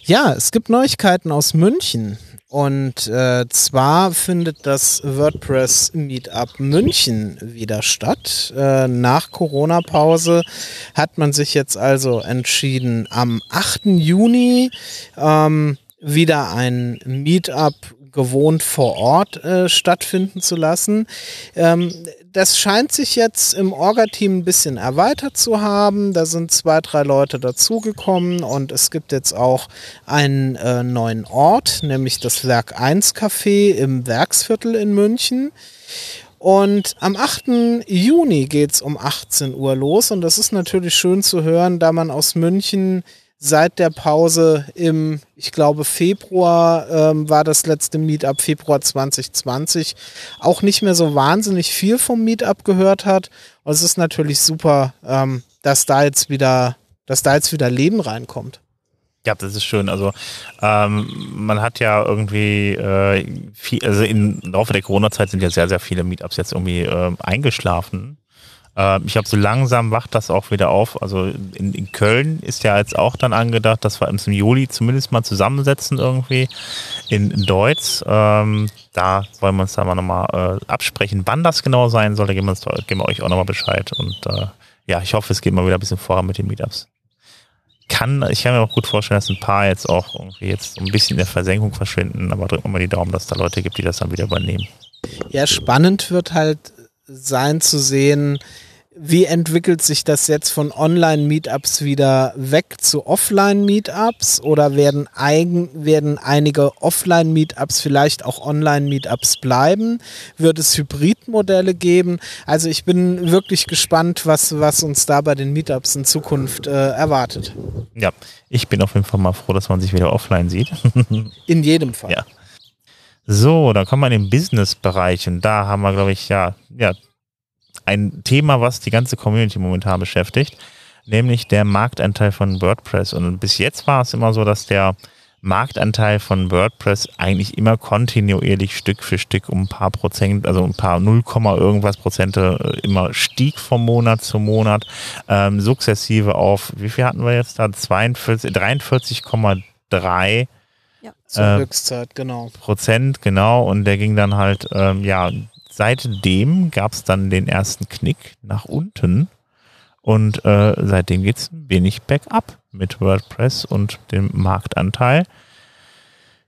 Ja, es gibt Neuigkeiten aus München. Und äh, zwar findet das WordPress Meetup München wieder statt. Äh, nach Corona-Pause hat man sich jetzt also entschieden, am 8. Juni ähm, wieder ein Meetup gewohnt vor Ort äh, stattfinden zu lassen. Ähm, das scheint sich jetzt im Orga-Team ein bisschen erweitert zu haben. Da sind zwei, drei Leute dazugekommen und es gibt jetzt auch einen äh, neuen Ort, nämlich das Werk 1 Café im Werksviertel in München. Und am 8. Juni geht's um 18 Uhr los und das ist natürlich schön zu hören, da man aus München seit der Pause im, ich glaube, Februar ähm, war das letzte Meetup, Februar 2020, auch nicht mehr so wahnsinnig viel vom Meetup gehört hat. Und es ist natürlich super, ähm, dass da jetzt wieder, dass da jetzt wieder Leben reinkommt. Ja, das ist schön. Also ähm, man hat ja irgendwie äh, viel, also im Laufe der Corona-Zeit sind ja sehr, sehr viele Meetups jetzt irgendwie äh, eingeschlafen. Äh, ich glaube, so langsam wacht das auch wieder auf. Also in, in Köln ist ja jetzt auch dann angedacht, dass wir uns im Juli zumindest mal zusammensetzen irgendwie in, in Deutsch. Ähm, da wollen wir uns dann mal nochmal äh, absprechen, wann das genau sein soll. Da geben wir, uns, geben wir euch auch nochmal Bescheid. Und äh, ja, ich hoffe, es geht mal wieder ein bisschen voran mit den Meetups kann, ich kann mir auch gut vorstellen, dass ein paar jetzt auch irgendwie jetzt ein bisschen in der Versenkung verschwinden, aber drücken wir mal die Daumen, dass da Leute gibt, die das dann wieder übernehmen. Ja, spannend wird halt sein zu sehen, wie entwickelt sich das jetzt von Online-Meetups wieder weg zu Offline-Meetups oder werden, eigen, werden einige Offline-Meetups vielleicht auch Online-Meetups bleiben? Wird es Hybridmodelle geben? Also ich bin wirklich gespannt, was, was uns da bei den Meetups in Zukunft äh, erwartet. Ja, ich bin auf jeden Fall mal froh, dass man sich wieder offline sieht. *laughs* In jedem Fall. Ja. So, dann kommen wir in den Business-Bereich und da haben wir, glaube ich, ja, ja, ein Thema, was die ganze Community momentan beschäftigt, nämlich der Marktanteil von WordPress. Und bis jetzt war es immer so, dass der Marktanteil von WordPress eigentlich immer kontinuierlich Stück für Stück um ein paar Prozent, also ein paar 0, irgendwas Prozente äh, immer stieg vom Monat zu Monat, ähm, sukzessive auf, wie viel hatten wir jetzt da? 42, 43,3 Zur Äh, Höchstzeit, genau. Prozent, genau. Und der ging dann halt, ähm, ja, seitdem gab es dann den ersten Knick nach unten. Und äh, seitdem geht es ein wenig bergab mit WordPress und dem Marktanteil.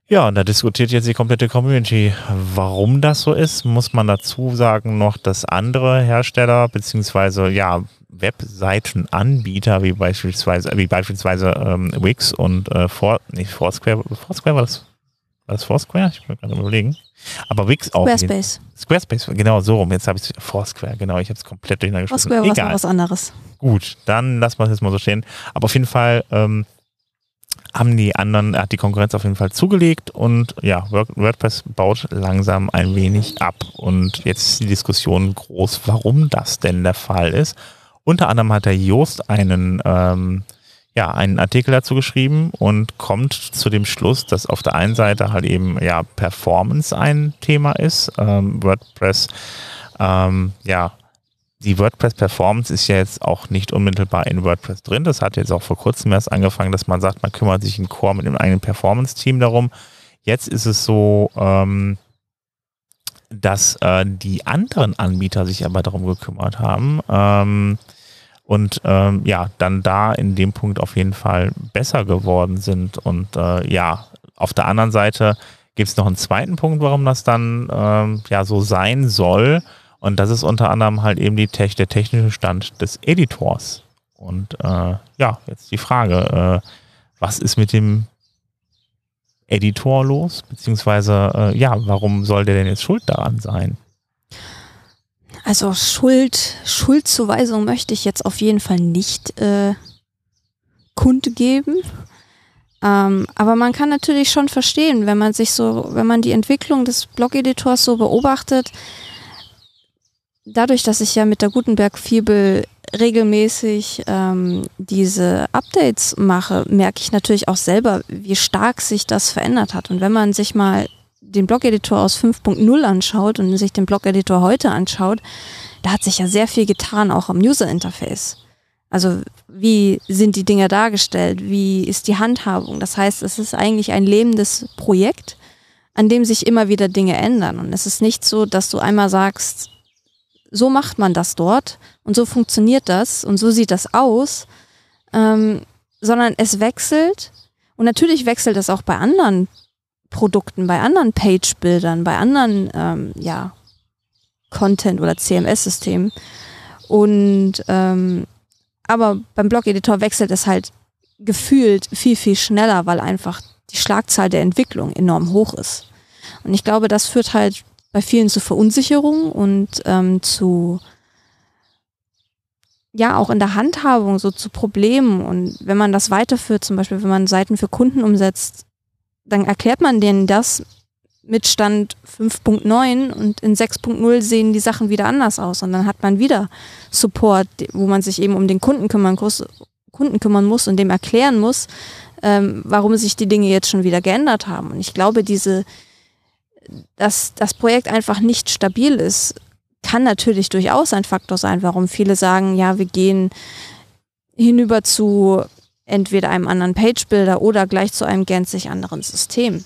Ja, und da diskutiert jetzt die komplette Community, warum das so ist. Muss man dazu sagen noch, dass andere Hersteller beziehungsweise ja Webseitenanbieter wie beispielsweise wie beispielsweise ähm, Wix und äh, For, nicht Foursquare, Foursquare war das war das Foursquare? Ich bin gerade überlegen. Aber Wix auch. Squarespace. Squarespace, genau so rum. Jetzt habe ich Foursquare, genau. Ich habe es komplett durcheinander geschmissen. Foursquare war was anderes. Gut, dann lassen wir es jetzt mal so stehen. Aber auf jeden Fall ähm, haben die anderen, hat die Konkurrenz auf jeden Fall zugelegt und ja, Word- WordPress baut langsam ein wenig ab. Und jetzt ist die Diskussion groß, warum das denn der Fall ist. Unter anderem hat der Joost einen, ähm, ja, einen Artikel dazu geschrieben und kommt zu dem Schluss, dass auf der einen Seite halt eben ja Performance ein Thema ist. Ähm, WordPress, ähm, ja, die WordPress-Performance ist ja jetzt auch nicht unmittelbar in WordPress drin. Das hat jetzt auch vor kurzem erst angefangen, dass man sagt, man kümmert sich in Core mit dem eigenen Performance-Team darum. Jetzt ist es so, ähm, dass äh, die anderen Anbieter sich aber darum gekümmert haben. Und ähm, ja, dann da in dem Punkt auf jeden Fall besser geworden sind. Und äh, ja, auf der anderen Seite gibt es noch einen zweiten Punkt, warum das dann ähm, ja so sein soll. Und das ist unter anderem halt eben die Tech, der technische Stand des Editors. Und äh, ja, jetzt die Frage, äh, was ist mit dem Editor los? Beziehungsweise, äh, ja, warum soll der denn jetzt schuld daran sein? Also Schuld, Schuldzuweisung möchte ich jetzt auf jeden Fall nicht äh, kundgeben. Ähm, aber man kann natürlich schon verstehen, wenn man sich so, wenn man die Entwicklung des Blog-Editors so beobachtet, dadurch, dass ich ja mit der Gutenberg-Fibel regelmäßig ähm, diese Updates mache, merke ich natürlich auch selber, wie stark sich das verändert hat. Und wenn man sich mal den Blog-Editor aus 5.0 anschaut und sich den Blog-Editor heute anschaut, da hat sich ja sehr viel getan, auch am User-Interface. Also wie sind die Dinge dargestellt? Wie ist die Handhabung? Das heißt, es ist eigentlich ein lebendes Projekt, an dem sich immer wieder Dinge ändern. Und es ist nicht so, dass du einmal sagst, so macht man das dort und so funktioniert das und so sieht das aus, ähm, sondern es wechselt und natürlich wechselt es auch bei anderen Produkten, bei anderen Page-Bildern, bei anderen ähm, ja, Content- oder CMS-Systemen. Und ähm, aber beim Blog-Editor wechselt es halt gefühlt viel, viel schneller, weil einfach die Schlagzahl der Entwicklung enorm hoch ist. Und ich glaube, das führt halt bei vielen zu Verunsicherung und ähm, zu ja auch in der Handhabung so zu Problemen. Und wenn man das weiterführt, zum Beispiel wenn man Seiten für Kunden umsetzt, dann erklärt man denen das mit Stand 5.9 und in 6.0 sehen die Sachen wieder anders aus und dann hat man wieder Support, wo man sich eben um den Kunden kümmern, Kunden kümmern muss und dem erklären muss, ähm, warum sich die Dinge jetzt schon wieder geändert haben. Und ich glaube, diese, dass das Projekt einfach nicht stabil ist, kann natürlich durchaus ein Faktor sein, warum viele sagen, ja, wir gehen hinüber zu entweder einem anderen Page-Builder oder gleich zu einem gänzlich anderen System.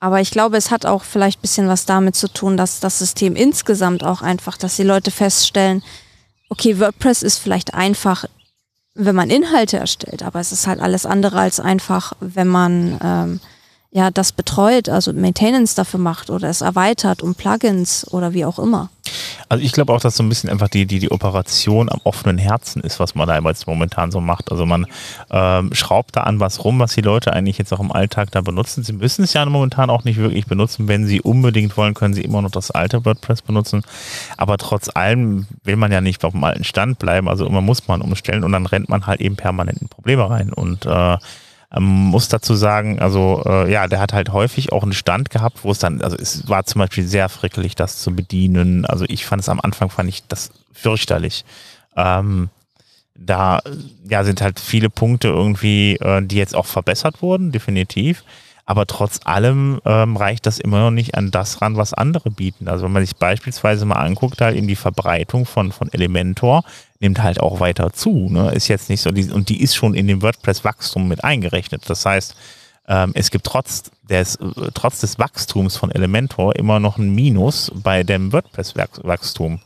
Aber ich glaube, es hat auch vielleicht ein bisschen was damit zu tun, dass das System insgesamt auch einfach, dass die Leute feststellen, okay, WordPress ist vielleicht einfach, wenn man Inhalte erstellt, aber es ist halt alles andere als einfach, wenn man ähm, ja das betreut, also Maintenance dafür macht oder es erweitert um Plugins oder wie auch immer. Also ich glaube auch, dass so ein bisschen einfach die, die, die Operation am offenen Herzen ist, was man da jetzt momentan so macht. Also man ähm, schraubt da an was rum, was die Leute eigentlich jetzt auch im Alltag da benutzen. Sie müssen es ja momentan auch nicht wirklich benutzen. Wenn sie unbedingt wollen, können sie immer noch das alte WordPress benutzen. Aber trotz allem will man ja nicht auf dem alten Stand bleiben. Also immer muss man umstellen und dann rennt man halt eben permanent in Probleme rein. Und äh, ähm, muss dazu sagen, also äh, ja, der hat halt häufig auch einen Stand gehabt, wo es dann, also es war zum Beispiel sehr frickelig, das zu bedienen. Also ich fand es am Anfang, fand ich das fürchterlich. Ähm, da ja, sind halt viele Punkte irgendwie, äh, die jetzt auch verbessert wurden, definitiv. Aber trotz allem ähm, reicht das immer noch nicht an das ran, was andere bieten. Also wenn man sich beispielsweise mal anguckt, halt eben die Verbreitung von, von Elementor nimmt halt auch weiter zu. Ne? Ist jetzt nicht so, die, und die ist schon in dem WordPress-Wachstum mit eingerechnet. Das heißt, ähm, es gibt trotz des, trotz des Wachstums von Elementor immer noch ein Minus bei dem WordPress-Wachstum.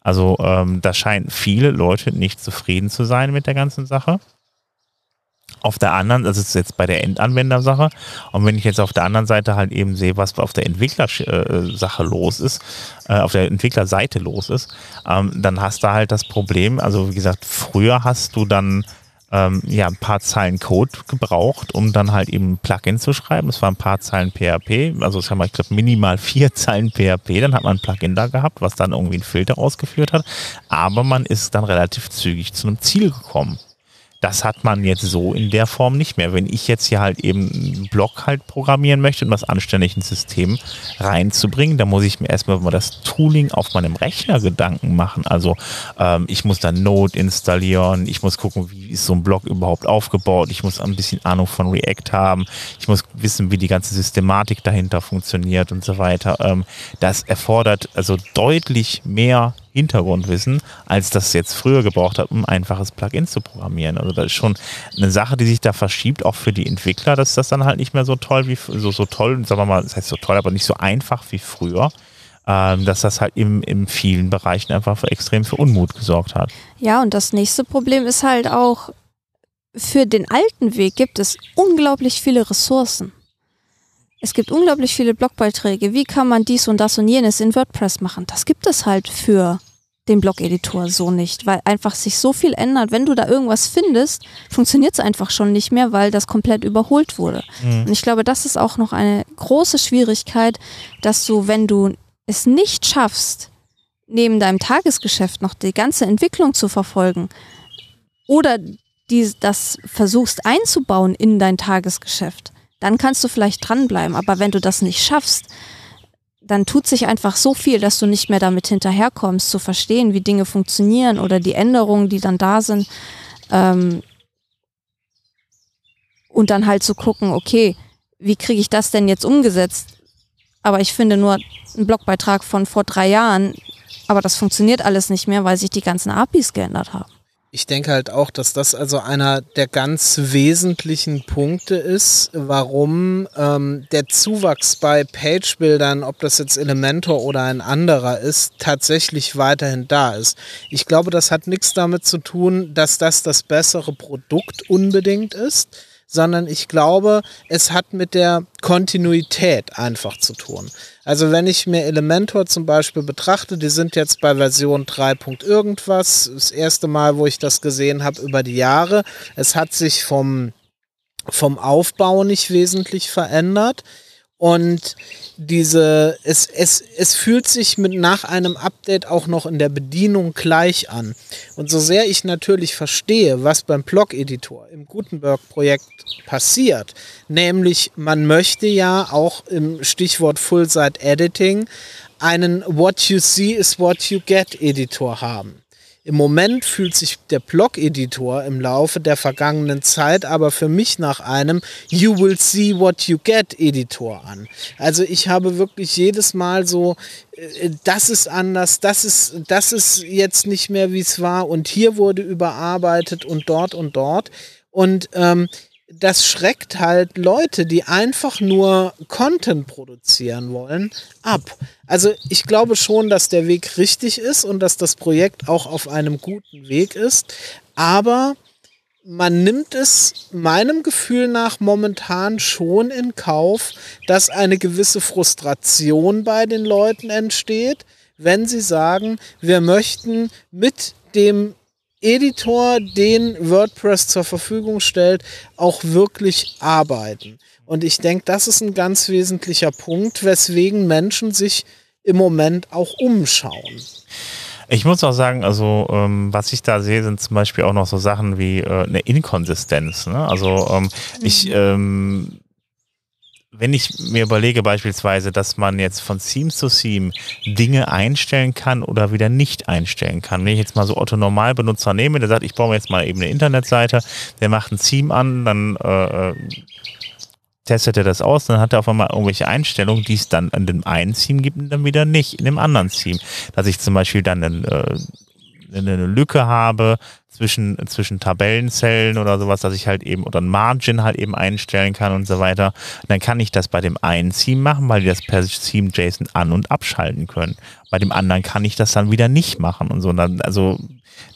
Also ähm, da scheinen viele Leute nicht zufrieden zu sein mit der ganzen Sache. Auf der anderen, das ist jetzt bei der Endanwendersache. Und wenn ich jetzt auf der anderen Seite halt eben sehe, was auf der Entwicklersache los ist, äh, auf der Entwicklerseite los ist, ähm, dann hast du halt das Problem, also wie gesagt, früher hast du dann ähm, ja ein paar Zeilen Code gebraucht, um dann halt eben ein Plugin zu schreiben. Es waren ein paar Zeilen PHP, also es haben ich glaube minimal *laughs* vier Zeilen PHP, dann hat man ein Plugin da gehabt, was dann irgendwie einen Filter ausgeführt hat, aber man ist dann relativ zügig zu einem Ziel gekommen. Das hat man jetzt so in der Form nicht mehr. Wenn ich jetzt hier halt eben einen Blog halt programmieren möchte, um das anständig ins System reinzubringen, dann muss ich mir erstmal über das Tooling auf meinem Rechner Gedanken machen. Also ähm, ich muss dann Node installieren, ich muss gucken, wie ist so ein Blog überhaupt aufgebaut, ich muss ein bisschen Ahnung von React haben, ich muss wissen, wie die ganze Systematik dahinter funktioniert und so weiter. Ähm, das erfordert also deutlich mehr Hintergrundwissen, als das jetzt früher gebraucht hat, um ein einfaches Plugin zu programmieren. Also das ist schon eine Sache, die sich da verschiebt, auch für die Entwickler, dass das dann halt nicht mehr so toll wie so, so toll, sagen wir mal, das heißt so toll, aber nicht so einfach wie früher. Ähm, dass das halt im, in vielen Bereichen einfach für extrem für Unmut gesorgt hat. Ja, und das nächste Problem ist halt auch, für den alten Weg gibt es unglaublich viele Ressourcen. Es gibt unglaublich viele Blogbeiträge. Wie kann man dies und das und jenes in WordPress machen? Das gibt es halt für den Blog-Editor so nicht, weil einfach sich so viel ändert. Wenn du da irgendwas findest, funktioniert es einfach schon nicht mehr, weil das komplett überholt wurde. Mhm. Und ich glaube, das ist auch noch eine große Schwierigkeit, dass du, wenn du es nicht schaffst, neben deinem Tagesgeschäft noch die ganze Entwicklung zu verfolgen oder die, das versuchst einzubauen in dein Tagesgeschäft, dann kannst du vielleicht dranbleiben. Aber wenn du das nicht schaffst, dann tut sich einfach so viel, dass du nicht mehr damit hinterherkommst, zu verstehen, wie Dinge funktionieren oder die Änderungen, die dann da sind. Ähm, und dann halt zu gucken, okay, wie kriege ich das denn jetzt umgesetzt? Aber ich finde nur einen Blogbeitrag von vor drei Jahren, aber das funktioniert alles nicht mehr, weil sich die ganzen APIs geändert haben. Ich denke halt auch, dass das also einer der ganz wesentlichen Punkte ist, warum ähm, der Zuwachs bei Page-Bildern, ob das jetzt Elementor oder ein anderer ist, tatsächlich weiterhin da ist. Ich glaube, das hat nichts damit zu tun, dass das das bessere Produkt unbedingt ist, sondern ich glaube, es hat mit der Kontinuität einfach zu tun. Also wenn ich mir Elementor zum Beispiel betrachte, die sind jetzt bei Version 3. irgendwas, das erste Mal, wo ich das gesehen habe über die Jahre. Es hat sich vom, vom Aufbau nicht wesentlich verändert. Und diese, es, es, es fühlt sich mit nach einem Update auch noch in der Bedienung gleich an. Und so sehr ich natürlich verstehe, was beim Blog-Editor im Gutenberg-Projekt passiert, nämlich man möchte ja auch im Stichwort Full-Site-Editing einen What you see is what you get Editor haben. Im Moment fühlt sich der Blog-Editor im Laufe der vergangenen Zeit aber für mich nach einem You will see what you get Editor an. Also ich habe wirklich jedes Mal so, äh, das ist anders, das ist, das ist jetzt nicht mehr wie es war und hier wurde überarbeitet und dort und dort. Und ähm, das schreckt halt Leute, die einfach nur Content produzieren wollen, ab. Also ich glaube schon, dass der Weg richtig ist und dass das Projekt auch auf einem guten Weg ist, aber man nimmt es meinem Gefühl nach momentan schon in Kauf, dass eine gewisse Frustration bei den Leuten entsteht, wenn sie sagen, wir möchten mit dem Editor, den WordPress zur Verfügung stellt, auch wirklich arbeiten. Und ich denke, das ist ein ganz wesentlicher Punkt, weswegen Menschen sich im Moment auch umschauen. Ich muss auch sagen, also ähm, was ich da sehe, sind zum Beispiel auch noch so Sachen wie äh, eine Inkonsistenz. Ne? Also ähm, mhm. ich ähm, wenn ich mir überlege beispielsweise, dass man jetzt von Theme zu Theme Dinge einstellen kann oder wieder nicht einstellen kann. Wenn ich jetzt mal so Otto Normalbenutzer nehme, der sagt, ich baue mir jetzt mal eben eine Internetseite, der macht ein Theme an, dann äh, äh, testet er das aus, dann hat er auf einmal irgendwelche Einstellungen, die es dann in dem einen Theme gibt und dann wieder nicht in dem anderen Theme. Dass ich zum Beispiel dann einen, äh, eine Lücke habe zwischen, zwischen Tabellenzellen oder sowas, dass ich halt eben oder ein Margin halt eben einstellen kann und so weiter. Dann kann ich das bei dem einen Theme machen, weil die das per Theme JSON an- und abschalten können. Bei dem anderen kann ich das dann wieder nicht machen und so. Und dann, also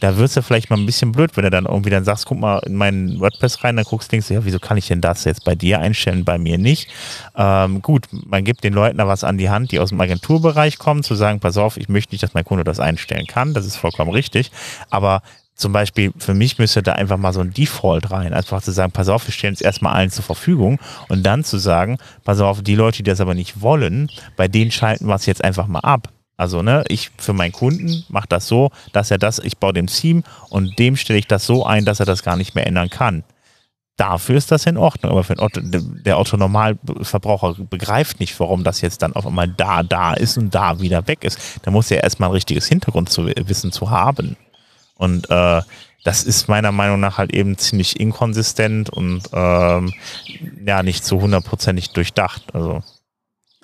da wirst du vielleicht mal ein bisschen blöd, wenn du dann irgendwie dann sagst, guck mal in meinen WordPress rein, dann guckst du, denkst du, ja, wieso kann ich denn das jetzt bei dir einstellen, bei mir nicht? Ähm, gut, man gibt den Leuten da was an die Hand, die aus dem Agenturbereich kommen, zu sagen, pass auf, ich möchte nicht, dass mein Kunde das einstellen kann, das ist vollkommen richtig, aber zum Beispiel für mich müsste da einfach mal so ein Default rein. Einfach zu sagen, pass auf, wir stellen es erstmal allen zur Verfügung und dann zu sagen, pass auf, die Leute, die das aber nicht wollen, bei denen schalten wir es jetzt einfach mal ab. Also, ne, ich für meinen Kunden mache das so, dass er das, ich baue dem Team und dem stelle ich das so ein, dass er das gar nicht mehr ändern kann. Dafür ist das in Ordnung, aber für Otto, der Otto-Normalverbraucher begreift nicht, warum das jetzt dann auf einmal da, da ist und da wieder weg ist. Da muss er erstmal ein richtiges Hintergrundwissen zu haben. Und äh, das ist meiner Meinung nach halt eben ziemlich inkonsistent und ähm, ja, nicht zu hundertprozentig durchdacht. Also.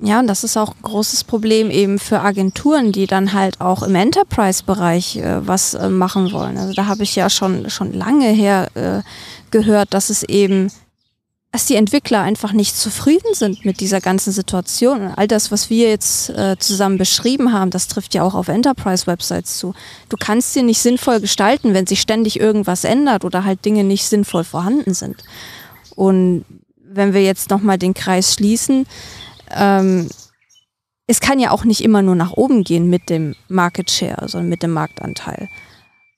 Ja, und das ist auch ein großes Problem eben für Agenturen, die dann halt auch im Enterprise-Bereich äh, was äh, machen wollen. Also da habe ich ja schon, schon lange her äh, gehört, dass es eben dass die Entwickler einfach nicht zufrieden sind mit dieser ganzen Situation. All das, was wir jetzt äh, zusammen beschrieben haben, das trifft ja auch auf Enterprise-Websites zu. Du kannst sie nicht sinnvoll gestalten, wenn sich ständig irgendwas ändert oder halt Dinge nicht sinnvoll vorhanden sind. Und wenn wir jetzt nochmal den Kreis schließen, ähm, es kann ja auch nicht immer nur nach oben gehen mit dem Market Share, sondern mit dem Marktanteil.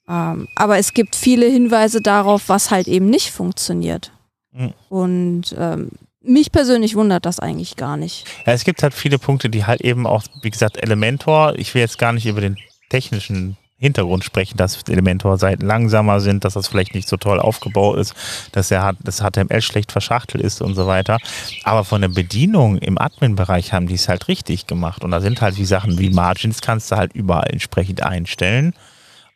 Ähm, aber es gibt viele Hinweise darauf, was halt eben nicht funktioniert. Mhm. Und ähm, mich persönlich wundert das eigentlich gar nicht. Ja, es gibt halt viele Punkte, die halt eben auch, wie gesagt, Elementor, ich will jetzt gar nicht über den technischen Hintergrund sprechen, dass Elementor-Seiten langsamer sind, dass das vielleicht nicht so toll aufgebaut ist, dass der, das HTML schlecht verschachtelt ist und so weiter. Aber von der Bedienung im Admin-Bereich haben die es halt richtig gemacht. Und da sind halt die Sachen wie Margins kannst du halt überall entsprechend einstellen.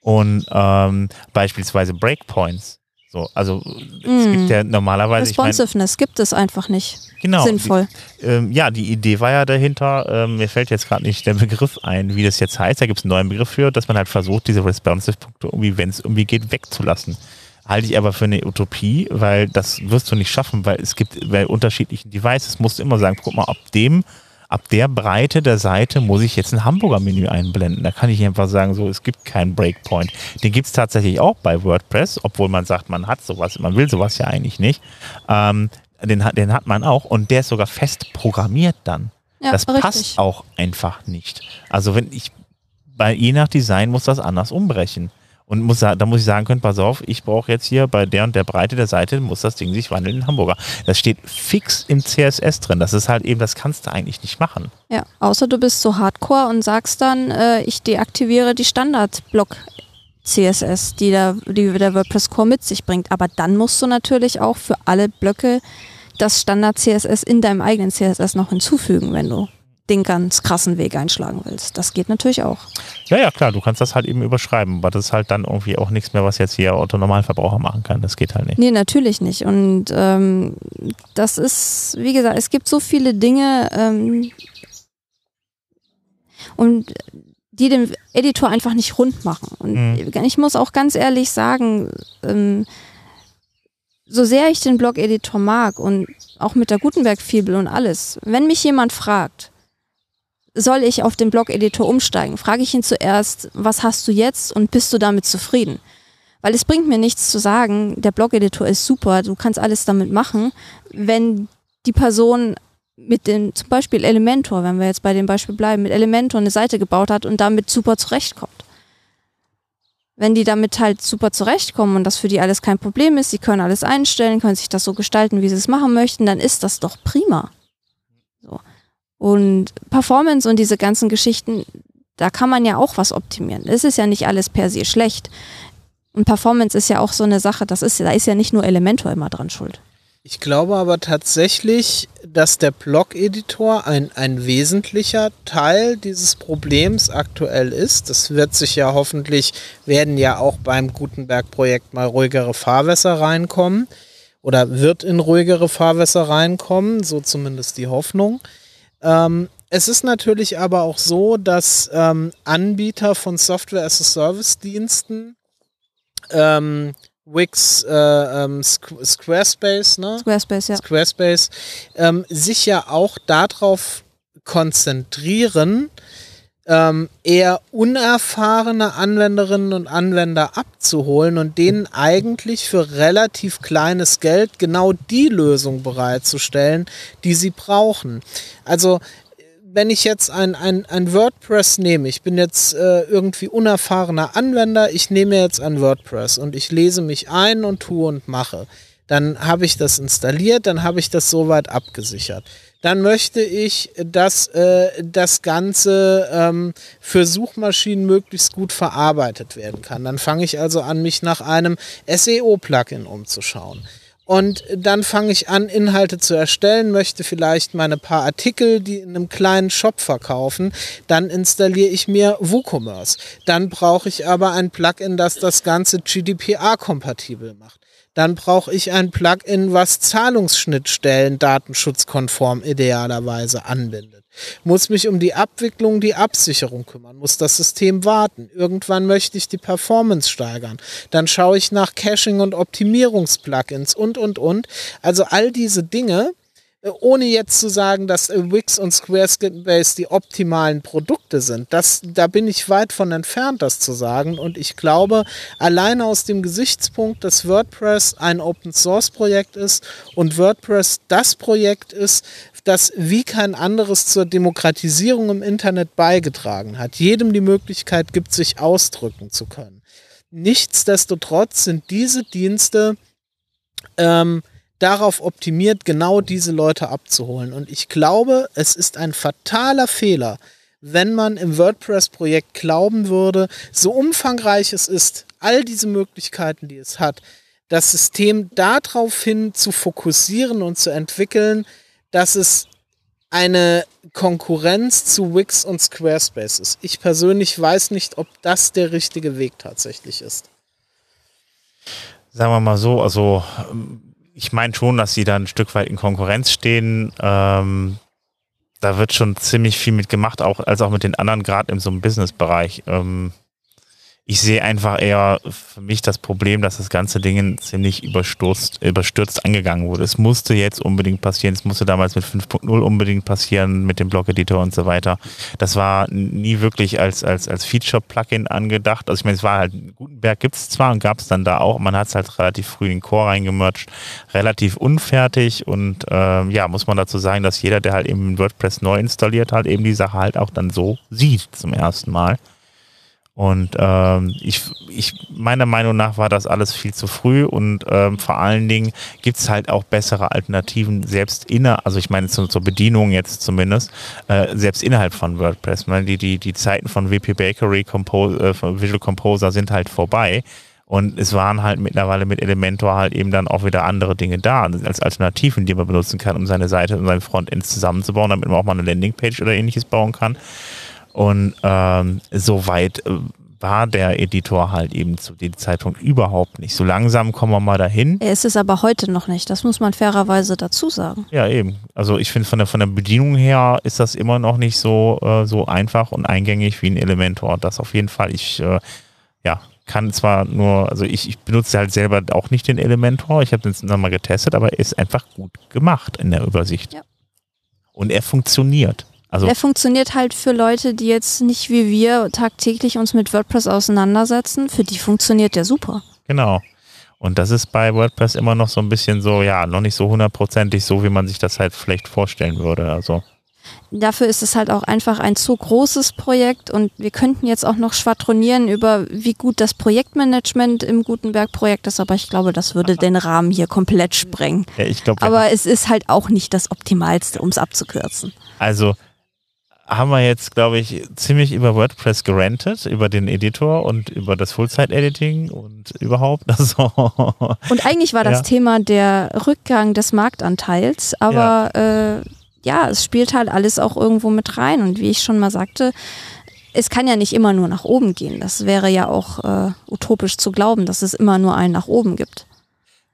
Und ähm, beispielsweise Breakpoints so, also es Mm. gibt ja normalerweise, ich mein, Responsiveness gibt es einfach nicht. genau, Sinnvoll. Die, ähm, ja, die Idee war ja dahinter, ähm, mir fällt jetzt gerade nicht der Begriff ein, wie das jetzt heißt, da gibt es einen neuen Begriff für, dass man halt versucht, diese Responsive-Punkte irgendwie, wenn es irgendwie geht, wegzulassen. Halte ich aber für eine Utopie, weil das wirst du nicht schaffen, weil es gibt bei unterschiedlichen Devices, musst du immer sagen, guck mal, ab dem, ab der Breite der Seite muss ich jetzt ein Hamburger-Menü einblenden. Da kann ich einfach sagen, so, es gibt keinen Breakpoint. Den gibt es tatsächlich auch bei WordPress, obwohl man sagt, man hat sowas, man will sowas ja eigentlich nicht. Ähm, den, hat- den hat man auch und der ist sogar fest programmiert dann. Ja, das richtig. passt auch einfach nicht. Also wenn ich, bei je nach Design muss das anders umbrechen. Und muss, da muss ich sagen können, pass auf, ich brauche jetzt hier bei der und der Breite der Seite, muss das Ding sich wandeln in Hamburger. Das steht fix im CSS drin. Das ist halt eben, das kannst du eigentlich nicht machen. Ja, außer du bist so hardcore und sagst dann, äh, ich deaktiviere die Standard-Block CSS, die der, die der WordPress Core mit sich bringt. Aber dann musst du natürlich auch für alle Blöcke das Standard CSS in deinem eigenen CSS noch hinzufügen, wenn du den ganz krassen Weg einschlagen willst. Das geht natürlich auch. Ja, ja, klar, du kannst das halt eben überschreiben, aber das ist halt dann irgendwie auch nichts mehr, was jetzt hier Otto Normalverbraucher machen kann. Das geht halt nicht. Nee, natürlich nicht. Und ähm, das ist, wie gesagt, es gibt so viele Dinge ähm, und die den Editor einfach nicht rund machen. Und Mhm. ich muss auch ganz ehrlich sagen, ähm, so sehr ich den Blog-Editor mag und auch mit der Gutenberg-Fibel und alles, wenn mich jemand fragt, soll ich auf den Blog-Editor umsteigen, frage ich ihn zuerst, was hast du jetzt und bist du damit zufrieden? Weil es bringt mir nichts zu sagen, der Blog-Editor ist super, du kannst alles damit machen, wenn die Person mit dem, zum Beispiel Elementor, wenn wir jetzt bei dem Beispiel bleiben, mit Elementor eine Seite gebaut hat und damit super zurechtkommt. Wenn die damit halt super zurechtkommen und das für die alles kein Problem ist, sie können alles einstellen, können sich das so gestalten, wie sie es machen möchten, dann ist das doch prima. Und Performance und diese ganzen Geschichten, da kann man ja auch was optimieren. Es ist ja nicht alles per se schlecht. Und Performance ist ja auch so eine Sache, das ist, da ist ja nicht nur Elementor immer dran schuld. Ich glaube aber tatsächlich, dass der Blog-Editor ein, ein wesentlicher Teil dieses Problems aktuell ist. Das wird sich ja hoffentlich, werden ja auch beim Gutenberg-Projekt mal ruhigere Fahrwässer reinkommen oder wird in ruhigere Fahrwässer reinkommen, so zumindest die Hoffnung. Ähm, es ist natürlich aber auch so, dass ähm, Anbieter von Software-as-a-Service-Diensten ähm, Wix, äh, ähm, Squ- Squarespace, ne? Squarespace, ja. Squarespace, ähm, sich ja auch darauf konzentrieren, ähm, eher unerfahrene Anwenderinnen und Anwender abzuholen und denen eigentlich für relativ kleines Geld genau die Lösung bereitzustellen, die sie brauchen. Also wenn ich jetzt ein, ein, ein WordPress nehme, ich bin jetzt äh, irgendwie unerfahrener Anwender, ich nehme jetzt ein WordPress und ich lese mich ein und tue und mache. Dann habe ich das installiert, dann habe ich das soweit abgesichert. Dann möchte ich, dass äh, das Ganze ähm, für Suchmaschinen möglichst gut verarbeitet werden kann. Dann fange ich also an, mich nach einem SEO-Plugin umzuschauen. Und dann fange ich an, Inhalte zu erstellen, möchte vielleicht meine paar Artikel, die in einem kleinen Shop verkaufen. Dann installiere ich mir WooCommerce. Dann brauche ich aber ein Plugin, das das Ganze GDPR-kompatibel macht. Dann brauche ich ein Plugin, was Zahlungsschnittstellen datenschutzkonform idealerweise anbindet. Muss mich um die Abwicklung, die Absicherung kümmern, muss das System warten. Irgendwann möchte ich die Performance steigern. Dann schaue ich nach Caching und Optimierungsplugins und, und, und. Also all diese Dinge, ohne jetzt zu sagen, dass äh, Wix und Squarespace die optimalen Produkte sind. Das, da bin ich weit von entfernt, das zu sagen. Und ich glaube, alleine aus dem Gesichtspunkt, dass WordPress ein Open Source Projekt ist und WordPress das Projekt ist, das wie kein anderes zur Demokratisierung im Internet beigetragen hat, jedem die Möglichkeit gibt, sich ausdrücken zu können. Nichtsdestotrotz sind diese Dienste ähm, darauf optimiert, genau diese Leute abzuholen. Und ich glaube, es ist ein fataler Fehler, wenn man im WordPress-Projekt glauben würde, so umfangreich es ist, all diese Möglichkeiten, die es hat, das System daraufhin zu fokussieren und zu entwickeln, dass es eine Konkurrenz zu Wix und Squarespace ist. Ich persönlich weiß nicht, ob das der richtige Weg tatsächlich ist. Sagen wir mal so, also ich meine schon, dass sie da ein Stück weit in Konkurrenz stehen. Ähm, da wird schon ziemlich viel mit gemacht, auch als auch mit den anderen, gerade in so einem Business-Bereich. Ähm, ich sehe einfach eher für mich das Problem, dass das ganze Ding ziemlich überstürzt, überstürzt angegangen wurde. Es musste jetzt unbedingt passieren. Es musste damals mit 5.0 unbedingt passieren, mit dem Blog-Editor und so weiter. Das war nie wirklich als, als, als Feature-Plugin angedacht. Also ich meine, es war halt, Gutenberg gibt es zwar und gab es dann da auch. Man hat es halt relativ früh in den Core reingemercht, relativ unfertig und ähm, ja, muss man dazu sagen, dass jeder, der halt eben WordPress neu installiert hat, eben die Sache halt auch dann so sieht zum ersten Mal. Und ähm, ich, ich, meiner Meinung nach war das alles viel zu früh und ähm, vor allen Dingen gibt's halt auch bessere Alternativen, selbst inner, also ich meine zu, zur Bedienung jetzt zumindest, äh, selbst innerhalb von WordPress. meine, die, die, die Zeiten von WP Bakery, Compose, äh, Visual Composer sind halt vorbei. Und es waren halt mittlerweile mit Elementor halt eben dann auch wieder andere Dinge da, als Alternativen, die man benutzen kann, um seine Seite und sein Frontend zusammenzubauen, damit man auch mal eine Landingpage oder ähnliches bauen kann. Und ähm, soweit äh, war der Editor halt eben zu dem Zeitpunkt überhaupt nicht. So langsam kommen wir mal dahin. Er ist es aber heute noch nicht, das muss man fairerweise dazu sagen. Ja, eben. Also ich finde von der, von der Bedienung her ist das immer noch nicht so, äh, so einfach und eingängig wie ein Elementor. Das auf jeden Fall. Ich äh, ja, kann zwar nur, also ich, ich benutze halt selber auch nicht den Elementor. Ich habe den nochmal getestet, aber er ist einfach gut gemacht in der Übersicht. Ja. Und er funktioniert. Also der funktioniert halt für Leute, die jetzt nicht wie wir tagtäglich uns mit WordPress auseinandersetzen. Für die funktioniert der super. Genau. Und das ist bei WordPress immer noch so ein bisschen so, ja, noch nicht so hundertprozentig so, wie man sich das halt vielleicht vorstellen würde. Also. Dafür ist es halt auch einfach ein zu großes Projekt und wir könnten jetzt auch noch schwadronieren über, wie gut das Projektmanagement im Gutenberg-Projekt ist, aber ich glaube, das würde den Rahmen hier komplett sprengen. Ja, ich glaub, aber es ist halt auch nicht das Optimalste, um es abzukürzen. Also haben wir jetzt, glaube ich, ziemlich über WordPress gerantet, über den Editor und über das Full-Site-Editing und überhaupt. Also *laughs* und eigentlich war das ja. Thema der Rückgang des Marktanteils, aber ja. Äh, ja, es spielt halt alles auch irgendwo mit rein. Und wie ich schon mal sagte, es kann ja nicht immer nur nach oben gehen. Das wäre ja auch äh, utopisch zu glauben, dass es immer nur einen nach oben gibt.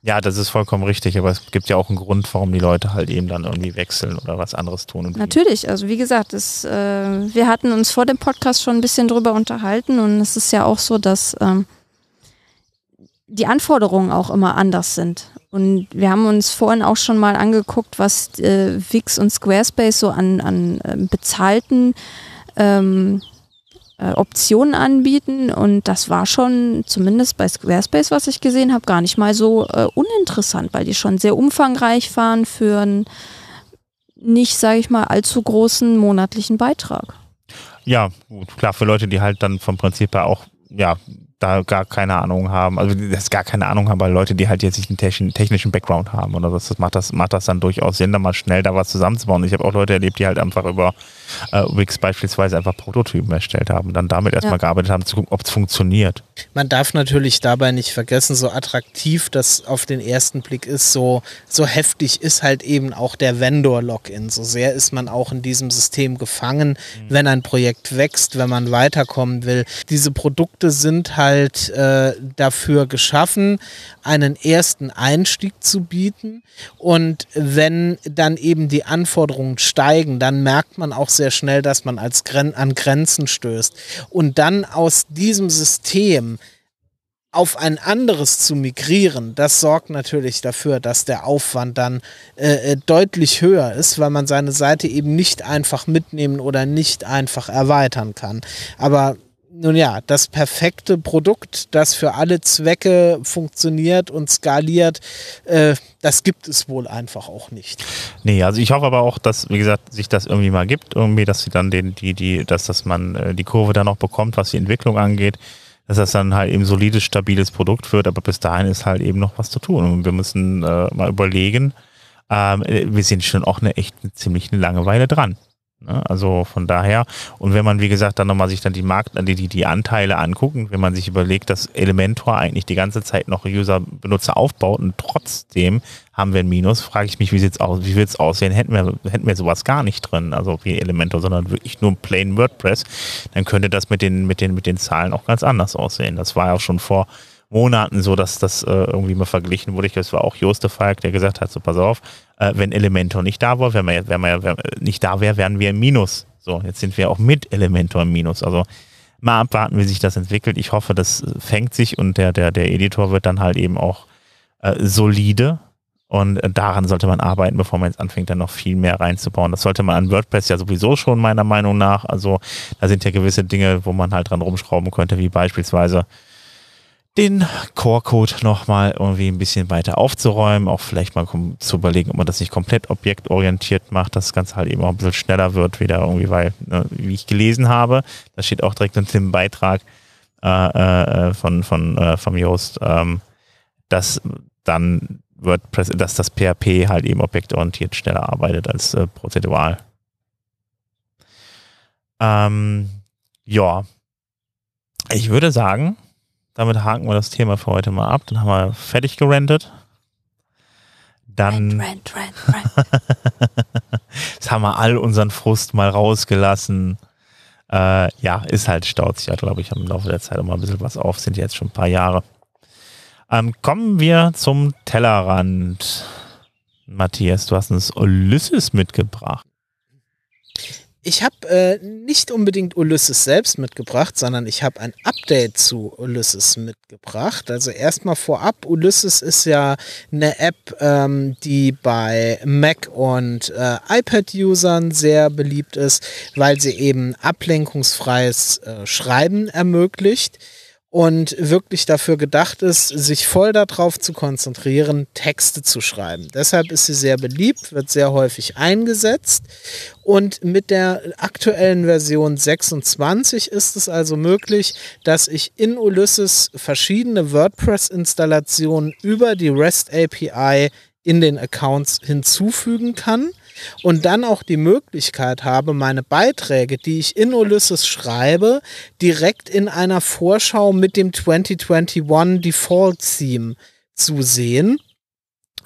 Ja, das ist vollkommen richtig, aber es gibt ja auch einen Grund, warum die Leute halt eben dann irgendwie wechseln oder was anderes tun. Natürlich, also wie gesagt, das, äh, wir hatten uns vor dem Podcast schon ein bisschen drüber unterhalten und es ist ja auch so, dass ähm, die Anforderungen auch immer anders sind. Und wir haben uns vorhin auch schon mal angeguckt, was äh, Wix und Squarespace so an, an äh, bezahlten ähm, äh, Optionen anbieten und das war schon zumindest bei Squarespace, was ich gesehen habe, gar nicht mal so äh, uninteressant, weil die schon sehr umfangreich waren für einen nicht, sage ich mal, allzu großen monatlichen Beitrag. Ja, gut, klar, für Leute, die halt dann vom Prinzip her auch ja, da gar keine Ahnung haben, also das gar keine Ahnung haben, weil Leute, die halt jetzt nicht einen technischen Background haben oder das, das macht das macht das dann durchaus Sinn, da mal schnell da was zusammenzubauen. Ich habe auch Leute erlebt, die halt einfach über äh, Wix beispielsweise einfach Prototypen erstellt haben, dann damit erstmal ja. gearbeitet haben, zu gucken, ob es funktioniert. Man darf natürlich dabei nicht vergessen, so attraktiv das auf den ersten Blick ist, so, so heftig ist halt eben auch der Vendor-Login. So sehr ist man auch in diesem System gefangen, mhm. wenn ein Projekt wächst, wenn man weiterkommen will. Diese Produkte sind halt äh, dafür geschaffen, einen ersten Einstieg zu bieten. Und wenn dann eben die Anforderungen steigen, dann merkt man auch sehr schnell, dass man als Gren an Grenzen stößt. Und dann aus diesem System auf ein anderes zu migrieren, das sorgt natürlich dafür, dass der Aufwand dann äh, äh, deutlich höher ist, weil man seine Seite eben nicht einfach mitnehmen oder nicht einfach erweitern kann. Aber nun ja, das perfekte Produkt, das für alle Zwecke funktioniert und skaliert, äh, das gibt es wohl einfach auch nicht. Nee, also ich hoffe aber auch, dass, wie gesagt, sich das irgendwie mal gibt, irgendwie, dass sie dann den, die, die, dass, dass man äh, die Kurve dann noch bekommt, was die Entwicklung angeht, dass das dann halt eben solides, stabiles Produkt wird, aber bis dahin ist halt eben noch was zu tun. Und wir müssen äh, mal überlegen, ähm, wir sind schon auch eine echt eine ziemlich eine Langeweile dran. Ne? Also von daher, und wenn man, wie gesagt, dann nochmal sich dann die Markt, die, die, die Anteile angucken, wenn man sich überlegt, dass Elementor eigentlich die ganze Zeit noch User-Benutzer aufbaut und trotzdem haben wir ein Minus, frage ich mich, wie sieht's aus, wie wird's aussehen? Hätten wir, hätten wir sowas gar nicht drin, also wie Elementor, sondern wirklich nur plain WordPress, dann könnte das mit den, mit den, mit den Zahlen auch ganz anders aussehen. Das war ja auch schon vor Monaten so, dass das äh, irgendwie mal verglichen wurde. Ich glaube, es war auch Joste Falk, der gesagt hat, so pass auf, äh, wenn Elementor nicht da war, wenn wir, wenn wir, wenn nicht da wäre, wären wir im Minus. So, jetzt sind wir auch mit Elementor im Minus. Also mal abwarten, wie sich das entwickelt. Ich hoffe, das fängt sich und der, der, der Editor wird dann halt eben auch äh, solide. Und äh, daran sollte man arbeiten, bevor man jetzt anfängt, dann noch viel mehr reinzubauen. Das sollte man an WordPress ja sowieso schon, meiner Meinung nach. Also da sind ja gewisse Dinge, wo man halt dran rumschrauben könnte, wie beispielsweise den Core-Code nochmal irgendwie ein bisschen weiter aufzuräumen, auch vielleicht mal zu überlegen, ob man das nicht komplett objektorientiert macht, dass das Ganze halt eben auch ein bisschen schneller wird, wieder irgendwie, weil, ne, wie ich gelesen habe, das steht auch direkt unter dem Beitrag äh, äh, von, von, äh, vom Yoast, ähm, dass dann WordPress, dass das PHP halt eben objektorientiert schneller arbeitet als äh, prozedural. Ähm, ja, ich würde sagen, damit haken wir das Thema für heute mal ab. Dann haben wir fertig gerentet. Dann rent, rent, rent, Jetzt *laughs* haben wir all unseren Frust mal rausgelassen. Äh, ja, ist halt staut sich ja, glaube ich, im Laufe der Zeit auch mal ein bisschen was auf. Sind jetzt schon ein paar Jahre. Ähm, kommen wir zum Tellerrand. Matthias, du hast uns Ulysses mitgebracht. Ich habe äh, nicht unbedingt Ulysses selbst mitgebracht, sondern ich habe ein Update zu Ulysses mitgebracht. Also erstmal vorab, Ulysses ist ja eine App, ähm, die bei Mac und äh, iPad-Usern sehr beliebt ist, weil sie eben ablenkungsfreies äh, Schreiben ermöglicht und wirklich dafür gedacht ist, sich voll darauf zu konzentrieren, Texte zu schreiben. Deshalb ist sie sehr beliebt, wird sehr häufig eingesetzt und mit der aktuellen Version 26 ist es also möglich, dass ich in Ulysses verschiedene WordPress-Installationen über die REST API in den Accounts hinzufügen kann und dann auch die Möglichkeit habe, meine Beiträge, die ich in Ulysses schreibe, direkt in einer Vorschau mit dem 2021 Default Theme zu sehen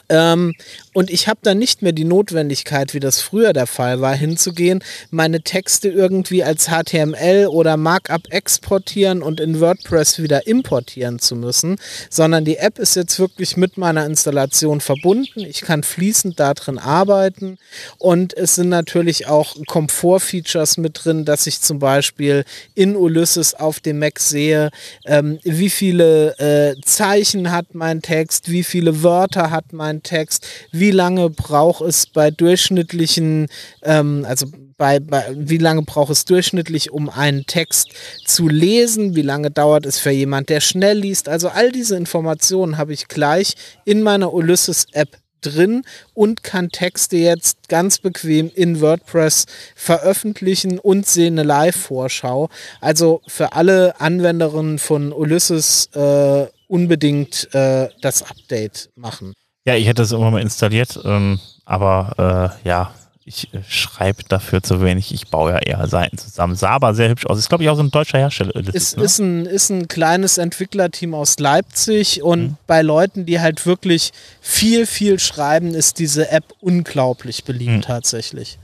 ähm, und ich habe dann nicht mehr die Notwendigkeit, wie das früher der Fall war, hinzugehen, meine Texte irgendwie als HTML oder Markup exportieren und in WordPress wieder importieren zu müssen, sondern die App ist jetzt wirklich mit meiner Installation verbunden. Ich kann fließend darin arbeiten und es sind natürlich auch Komfort-Features mit drin, dass ich zum Beispiel in Ulysses auf dem Mac sehe, ähm, wie viele äh, Zeichen hat mein Text, wie viele Wörter hat mein einen Text, wie lange braucht es bei durchschnittlichen, ähm, also bei, bei, wie lange braucht es durchschnittlich, um einen Text zu lesen, wie lange dauert es für jemand, der schnell liest. Also all diese Informationen habe ich gleich in meiner Ulysses-App drin und kann Texte jetzt ganz bequem in WordPress veröffentlichen und sehe eine Live-Vorschau. Also für alle Anwenderinnen von Ulysses äh, unbedingt äh, das Update machen. Ja, ich hätte es immer mal installiert, ähm, aber äh, ja, ich äh, schreibe dafür zu wenig. Ich baue ja eher Seiten zusammen. Sah aber sehr hübsch aus. Ist, glaube ich, auch so ein deutscher Hersteller. Ist, ist, ne? ist, ein, ist ein kleines Entwicklerteam aus Leipzig und mhm. bei Leuten, die halt wirklich viel, viel schreiben, ist diese App unglaublich beliebt mhm. tatsächlich.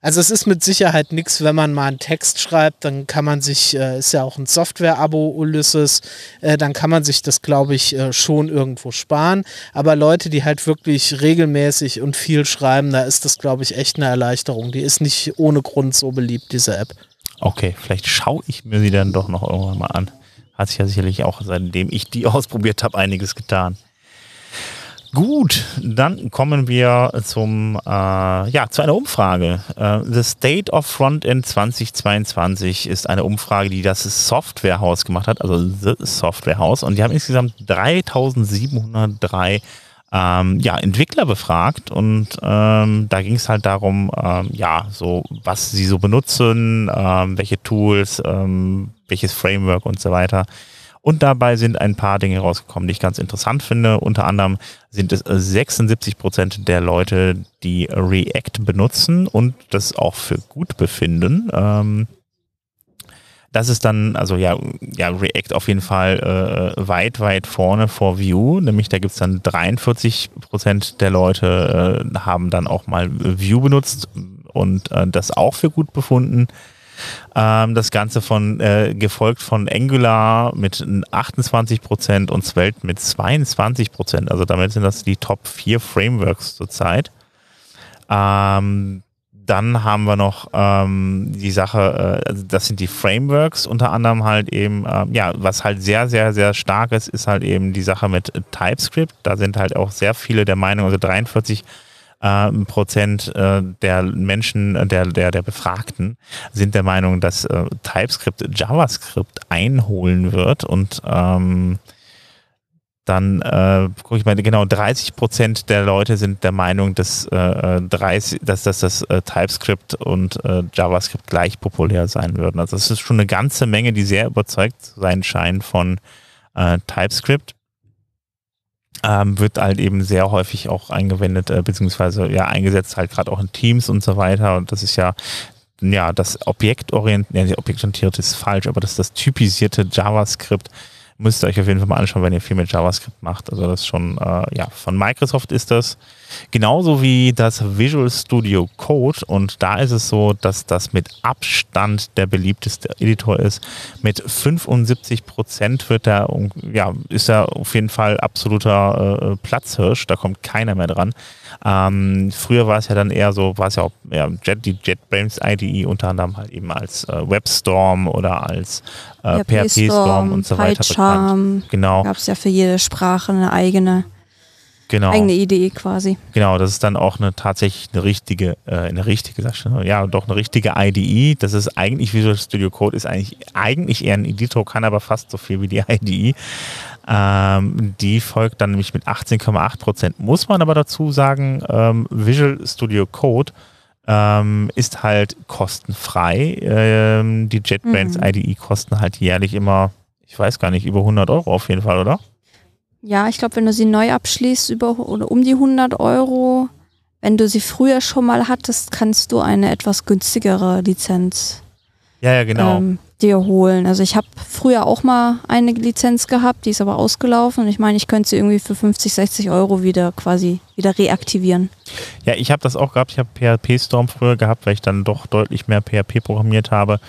Also es ist mit Sicherheit nichts, wenn man mal einen Text schreibt, dann kann man sich, äh, ist ja auch ein Software-Abo Ulysses, äh, dann kann man sich das, glaube ich, äh, schon irgendwo sparen. Aber Leute, die halt wirklich regelmäßig und viel schreiben, da ist das, glaube ich, echt eine Erleichterung. Die ist nicht ohne Grund so beliebt, diese App. Okay, vielleicht schaue ich mir sie dann doch noch irgendwann mal an. Hat sich ja sicherlich auch, seitdem ich die *laughs* ausprobiert habe, einiges getan. Gut, dann kommen wir zum, äh, ja, zu einer Umfrage. Uh, The State of Frontend 2022 ist eine Umfrage, die das Softwarehaus gemacht hat, also The Softwarehaus. Und die haben insgesamt 3703 ähm, ja, Entwickler befragt und ähm, da ging es halt darum, ähm, ja, so was sie so benutzen, ähm, welche Tools, ähm, welches Framework und so weiter. Und dabei sind ein paar Dinge rausgekommen, die ich ganz interessant finde. Unter anderem sind es 76 Prozent der Leute, die React benutzen und das auch für gut befinden. Ähm, das ist dann, also ja, ja React auf jeden Fall äh, weit, weit vorne vor Vue. Nämlich da gibt es dann 43 Prozent der Leute äh, haben dann auch mal Vue benutzt und äh, das auch für gut befunden. Ähm, das Ganze von äh, gefolgt von Angular mit 28 Prozent und Svelte mit 22 Prozent. Also damit sind das die Top 4 Frameworks zurzeit. Ähm, dann haben wir noch ähm, die Sache, äh, also das sind die Frameworks, unter anderem halt eben, äh, ja, was halt sehr, sehr, sehr stark ist, ist halt eben die Sache mit TypeScript. Da sind halt auch sehr viele der Meinung, also 43 äh, Prozent äh, der Menschen, äh, der, der, der Befragten sind der Meinung, dass äh, TypeScript JavaScript einholen wird und ähm, dann äh, gucke ich mal, genau 30 Prozent der Leute sind der Meinung, dass, äh, 30, dass, dass das äh, TypeScript und äh, JavaScript gleich populär sein würden. Also das ist schon eine ganze Menge, die sehr überzeugt zu sein scheinen von äh, TypeScript ähm, wird halt eben sehr häufig auch eingewendet, äh, beziehungsweise ja eingesetzt halt gerade auch in Teams und so weiter. Und das ist ja ja das objektorientierte, ja, objektorientierte ist falsch, aber das ist das typisierte JavaScript müsst ihr euch auf jeden Fall mal anschauen, wenn ihr viel mit JavaScript macht. Also das ist schon, äh, ja, von Microsoft ist das genauso wie das Visual Studio Code und da ist es so, dass das mit Abstand der beliebteste Editor ist. Mit 75 Prozent wird er, ja, ist er auf jeden Fall absoluter äh, Platzhirsch, da kommt keiner mehr dran. Ähm, früher war es ja dann eher so, war es ja auch ja, Jet, die JetBrains IDE unter anderem halt eben als äh, WebStorm oder als äh, PHP-Storm und so weiter bekannt. Genau. Gab es ja für jede Sprache eine eigene genau. eigene Idee quasi. Genau, das ist dann auch eine tatsächlich eine richtige, äh, eine richtige, ja, doch eine richtige IDE. Das ist eigentlich Visual Studio Code ist eigentlich eigentlich eher ein Editor, kann aber fast so viel wie die *laughs* IDE. Ähm, die folgt dann nämlich mit 18,8 Prozent. Muss man aber dazu sagen, ähm, Visual Studio Code ähm, ist halt kostenfrei. Ähm, die JetBrains mhm. IDE kosten halt jährlich immer, ich weiß gar nicht, über 100 Euro auf jeden Fall, oder? Ja, ich glaube, wenn du sie neu abschließt, über oder um die 100 Euro. Wenn du sie früher schon mal hattest, kannst du eine etwas günstigere Lizenz ja, ja, genau. Ähm, dir holen. Also ich habe früher auch mal eine Lizenz gehabt, die ist aber ausgelaufen und ich meine, ich könnte sie irgendwie für 50, 60 Euro wieder quasi wieder reaktivieren. Ja, ich habe das auch gehabt. Ich habe PHP Storm früher gehabt, weil ich dann doch deutlich mehr PHP programmiert habe.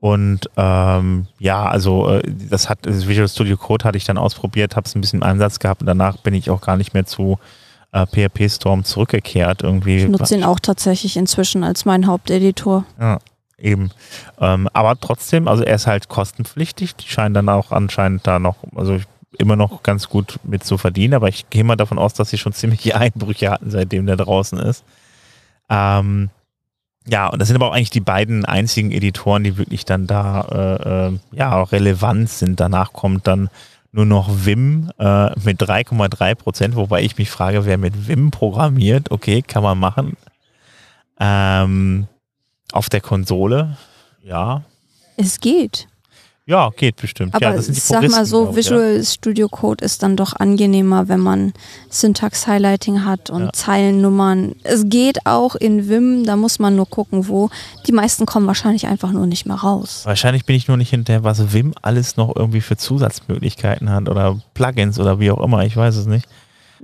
Und ähm, ja, also äh, das hat das Visual Studio Code hatte ich dann ausprobiert, habe es ein bisschen im Einsatz gehabt und danach bin ich auch gar nicht mehr zu äh, PHP Storm zurückgekehrt irgendwie. Ich nutze ihn auch tatsächlich inzwischen als mein Haupteditor. Ja, eben. Ähm, aber trotzdem, also er ist halt kostenpflichtig. Die scheinen dann auch anscheinend da noch, also immer noch ganz gut mit zu verdienen, aber ich gehe mal davon aus, dass sie schon ziemliche *laughs* Einbrüche hatten, seitdem der draußen ist. Ähm, ja, und das sind aber auch eigentlich die beiden einzigen Editoren, die wirklich dann da äh, äh, ja relevant sind. Danach kommt dann nur noch Vim äh, mit 3,3 Prozent, wobei ich mich frage, wer mit Vim programmiert. Okay, kann man machen. Ähm, auf der Konsole, ja. Es geht. Ja, geht bestimmt. Aber ja, sag mal so, auch, Visual ja. Studio Code ist dann doch angenehmer, wenn man Syntax-Highlighting hat und ja. Zeilennummern. Es geht auch in Vim, da muss man nur gucken, wo. Die meisten kommen wahrscheinlich einfach nur nicht mehr raus. Wahrscheinlich bin ich nur nicht hinterher, was Vim alles noch irgendwie für Zusatzmöglichkeiten hat oder Plugins oder wie auch immer, ich weiß es nicht.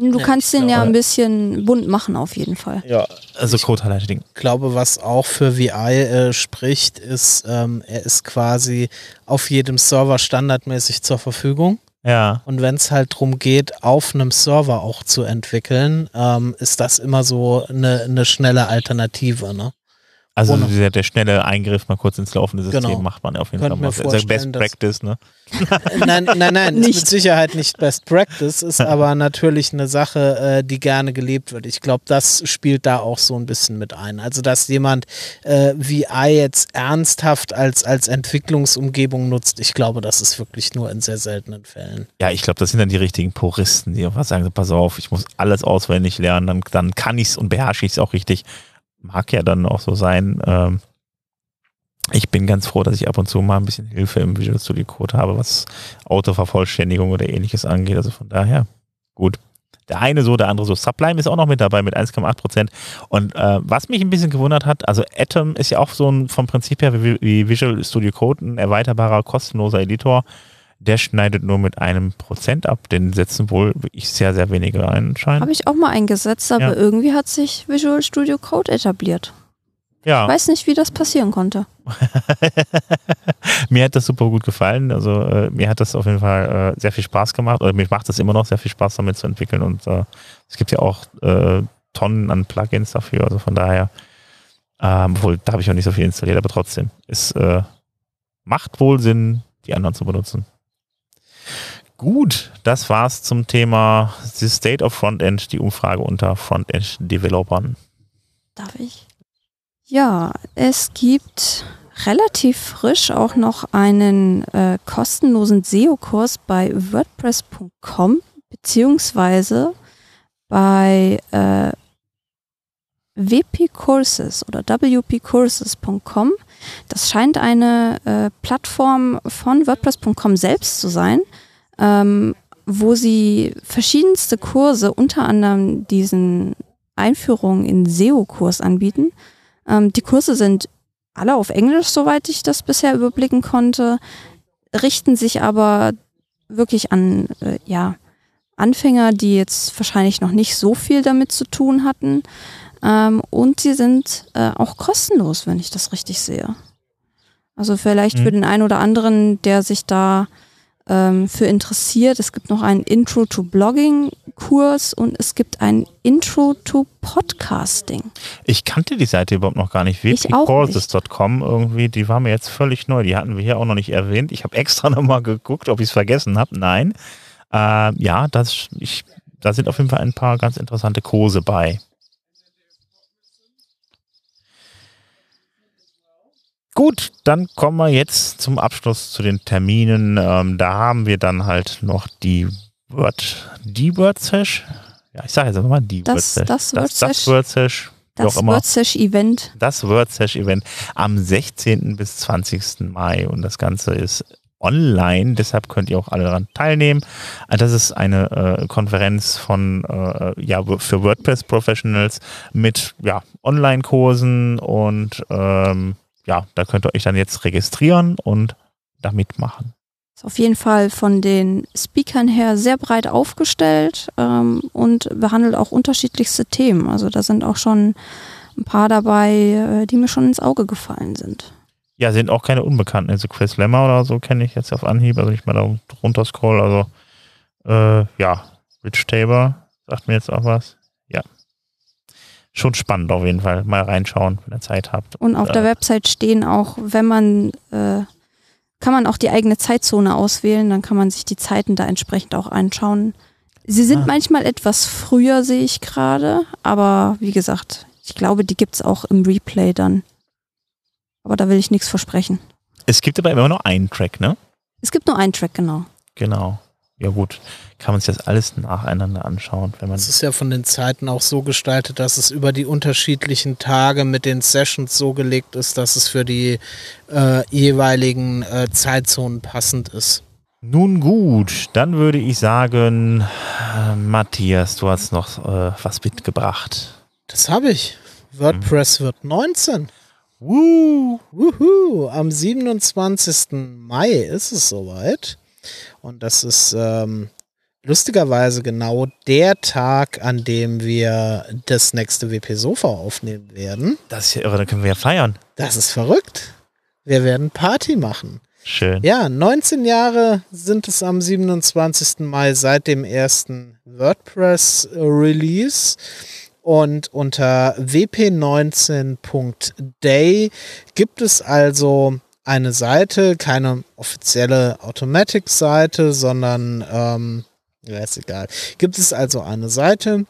Du ja, kannst den ja ein bisschen bunt machen auf jeden Fall. Ja, also Code Highlighting. Ich glaube, was auch für VI äh, spricht, ist, ähm, er ist quasi auf jedem Server standardmäßig zur Verfügung. Ja. Und wenn es halt darum geht, auf einem Server auch zu entwickeln, ähm, ist das immer so eine, eine schnelle Alternative. Ne? Also der, der, schnelle Eingriff mal kurz ins laufende System genau. macht man auf jeden Könnt Fall. Das ist Best Practice, ne? *laughs* nein, nein, nein, nicht. ist mit Sicherheit nicht Best Practice, ist *laughs* aber natürlich eine Sache, äh, die gerne gelebt wird. Ich glaube, das spielt da auch so ein bisschen mit ein. Also, dass jemand äh, VI jetzt ernsthaft als, als Entwicklungsumgebung nutzt, ich glaube, das ist wirklich nur in sehr seltenen Fällen. Ja, ich glaube, das sind dann die richtigen Puristen, die einfach sagen, pass auf, ich muss alles auswendig lernen, dann, dann kann ich es und beherrsche ich es auch richtig mag ja dann auch so sein. Ähm, ich bin ganz froh, dass ich ab und zu mal ein bisschen Hilfe im Visual Studio Code habe, was Autovervollständigung oder ähnliches angeht. Also von daher, gut. Der eine so, der andere so. Sublime ist auch noch mit dabei mit 1,8 Prozent. Und äh, was mich ein bisschen gewundert hat, also Atom ist ja auch so ein vom Prinzip her wie, wie Visual Studio Code ein erweiterbarer, kostenloser Editor. Der schneidet nur mit einem Prozent ab. Den setzen wohl wirklich sehr, sehr wenige ein, anscheinend. Habe ich auch mal eingesetzt, aber Ja. irgendwie hat sich Visual Studio Code etabliert. Ja. Ich weiß nicht, wie das passieren konnte. *laughs* mir hat das super gut gefallen. Also äh, mir hat das auf jeden Fall äh, sehr viel Spaß gemacht. Oder mir macht es immer noch sehr viel Spaß, damit zu entwickeln. Und äh, es gibt ja auch äh, Tonnen an Plugins dafür. Also von daher, ähm, obwohl, da habe ich auch nicht so viel installiert, aber trotzdem, es äh, macht wohl Sinn, die anderen zu benutzen. Gut, das war's zum Thema The State of Frontend, die Umfrage unter Frontend-Developern. Darf ich? Ja, es gibt relativ frisch auch noch einen äh, kostenlosen SEO-Kurs bei WordPress.com beziehungsweise bei äh, WP Courses oder WPCourses.com. Das scheint eine äh, Plattform von WordPress.com selbst zu sein, ähm, wo sie verschiedenste Kurse, unter anderem diesen Einführung in SEO-Kurs anbieten. Ähm, die Kurse sind alle auf Englisch, soweit ich das bisher überblicken konnte, richten sich aber wirklich an äh, ja, Anfänger, die jetzt wahrscheinlich noch nicht so viel damit zu tun hatten. Ähm, und sie sind äh, auch kostenlos, wenn ich das richtig sehe. Also vielleicht Mhm. für den einen oder anderen, der sich da ähm, für interessiert. Es gibt noch einen Intro to Blogging Kurs und es gibt ein Intro to Podcasting. Ich kannte die Seite überhaupt noch gar nicht. Wpcourses.com irgendwie, die war mir jetzt völlig neu. Die hatten wir hier auch noch nicht erwähnt. Ich habe extra *laughs* nochmal geguckt, ob ich es vergessen habe. Nein. Äh, ja, das, ich, da sind auf jeden Fall ein paar ganz interessante Kurse bei. Gut, dann kommen wir jetzt zum Abschluss zu den Terminen. Ähm, da haben wir dann halt noch die Word, die Word Sesh. Ja, ich sage jetzt einfach mal die Das- Word Sesh. das das, Word das Sesh. Word Sesh. Das immer. WordSesh Event. Das WordSesh Event am 16. bis 20. Mai und das Ganze ist online, deshalb könnt ihr auch alle daran teilnehmen. Das ist eine äh, Konferenz von äh, ja für WordPress Professionals mit ja Online-Kursen und ähm, ja, da könnt ihr euch dann jetzt registrieren und da mitmachen. Ist auf jeden Fall von den Speakern her sehr breit aufgestellt ähm, und behandelt auch unterschiedlichste Themen. Also da sind auch schon ein paar dabei, äh, die mir schon ins Auge gefallen sind. Ja, sind auch keine Unbekannten. Also Chris Lemmer oder so kenne ich jetzt auf Anhieb, also ich mal da runter scroll. Also äh, ja, Rich Tabor sagt mir jetzt auch was. Ja. Schon spannend auf jeden Fall. Mal reinschauen, wenn ihr Zeit habt. Und auf der äh, Website stehen auch, wenn man, äh, kann man auch die eigene Zeitzone auswählen, dann kann man sich die Zeiten da entsprechend auch anschauen. Sie sind Ah. manchmal etwas früher, sehe ich gerade, aber wie gesagt, ich glaube, die gibt's auch im Replay dann. Aber da will ich nichts versprechen. Es gibt aber immer nur einen Track, ne? Es gibt nur einen Track, genau. Genau. Ja gut, kann man sich das alles nacheinander anschauen, wenn man Es ist ja von den Zeiten auch so gestaltet, dass es über die unterschiedlichen Tage mit den Sessions so gelegt ist, dass es für die äh, jeweiligen äh, Zeitzonen passend ist. Nun gut, dann würde ich sagen, äh, Matthias, du hast noch äh, was mitgebracht. Das habe ich. WordPress wird 19. Woo! Wuhu, am 27. Mai ist es soweit. Und das ist ähm, lustigerweise genau der Tag, an dem wir das nächste WP Sofa aufnehmen werden. Das ist ja irre, dann können wir ja feiern. Das ist verrückt. Wir werden Party machen. Schön. Ja, 19 Jahre sind es am 27. Mai seit dem ersten WordPress-Release. Und unter wp19.day gibt es also eine Seite, keine offizielle Automatic-Seite, sondern, ähm, ja, ist egal. Gibt es also eine Seite,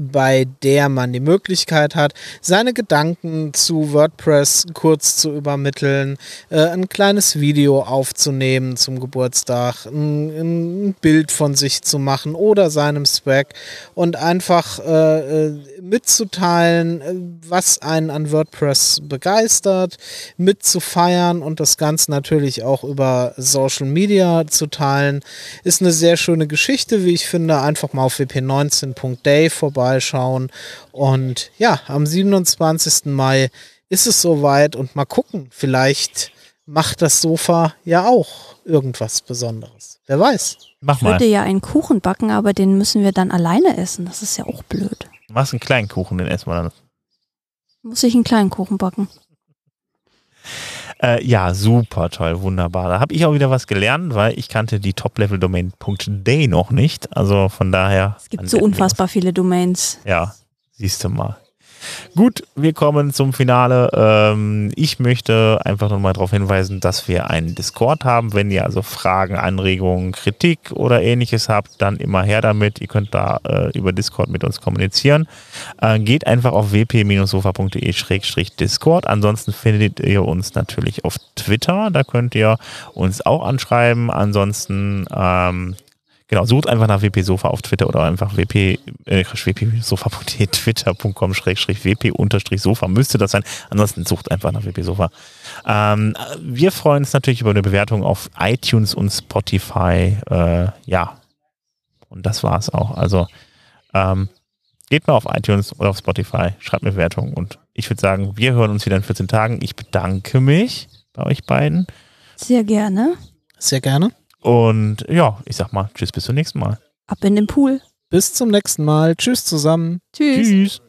bei der man die Möglichkeit hat, seine Gedanken zu WordPress kurz zu übermitteln, äh, ein kleines Video aufzunehmen zum Geburtstag, ein, ein, Bild von sich zu machen oder seinem Swag und einfach äh, äh mitzuteilen, äh, was einen an WordPress begeistert, mitzufeiern und das Ganze natürlich auch über Social Media zu teilen. Ist eine sehr schöne Geschichte, wie ich finde. Einfach mal auf wp19.day vorbeischauen. Und ja, am 27. Mai ist es soweit und mal gucken, vielleicht macht das Sofa ja auch irgendwas Besonderes. Wer weiß. Mach mal. Ich würde ja einen Kuchen backen, aber den müssen wir dann alleine essen. Das ist ja auch blöd. Du machst einen kleinen Kuchen, den essen wir dann. Muss ich einen kleinen Kuchen backen? Äh, ja, super toll, wunderbar. Da habe ich auch wieder was gelernt, weil ich kannte die Top-Level-Domain.day noch nicht. Also von daher. Es gibt so unfassbar viele Domains. Ja, siehst du mal. Gut, wir kommen zum Finale. Ähm, ich möchte einfach nochmal darauf hinweisen, dass wir einen Discord haben. Wenn ihr also Fragen, Anregungen, Kritik oder ähnliches habt, dann immer her damit. Ihr könnt da äh, über Discord mit uns kommunizieren. Äh, geht einfach auf wp-sofa.de-discord. Ansonsten findet ihr uns natürlich auf Twitter. Da könnt ihr uns auch anschreiben. Ansonsten ähm, Genau, sucht einfach nach WP Sofa auf Twitter oder einfach WP, äh, wp-sofa.de, *laughs* twitter.com schrägstrich WP unterstrich Sofa müsste das sein. Ansonsten sucht einfach nach WP Sofa. Ähm, wir freuen uns natürlich über eine Bewertung auf iTunes und Spotify. Äh, ja. Und das war's auch. Also, ähm, geht mal auf iTunes oder auf Spotify, schreibt eine Bewertung und ich würde sagen, wir hören uns wieder in 14 Tagen. Ich bedanke mich bei euch beiden. Sehr gerne. Sehr gerne. Und ja, ich sag mal, tschüss, bis zum nächsten Mal. Ab in den Pool. Bis zum nächsten Mal. Tschüss zusammen. Tschüss. Tschüss.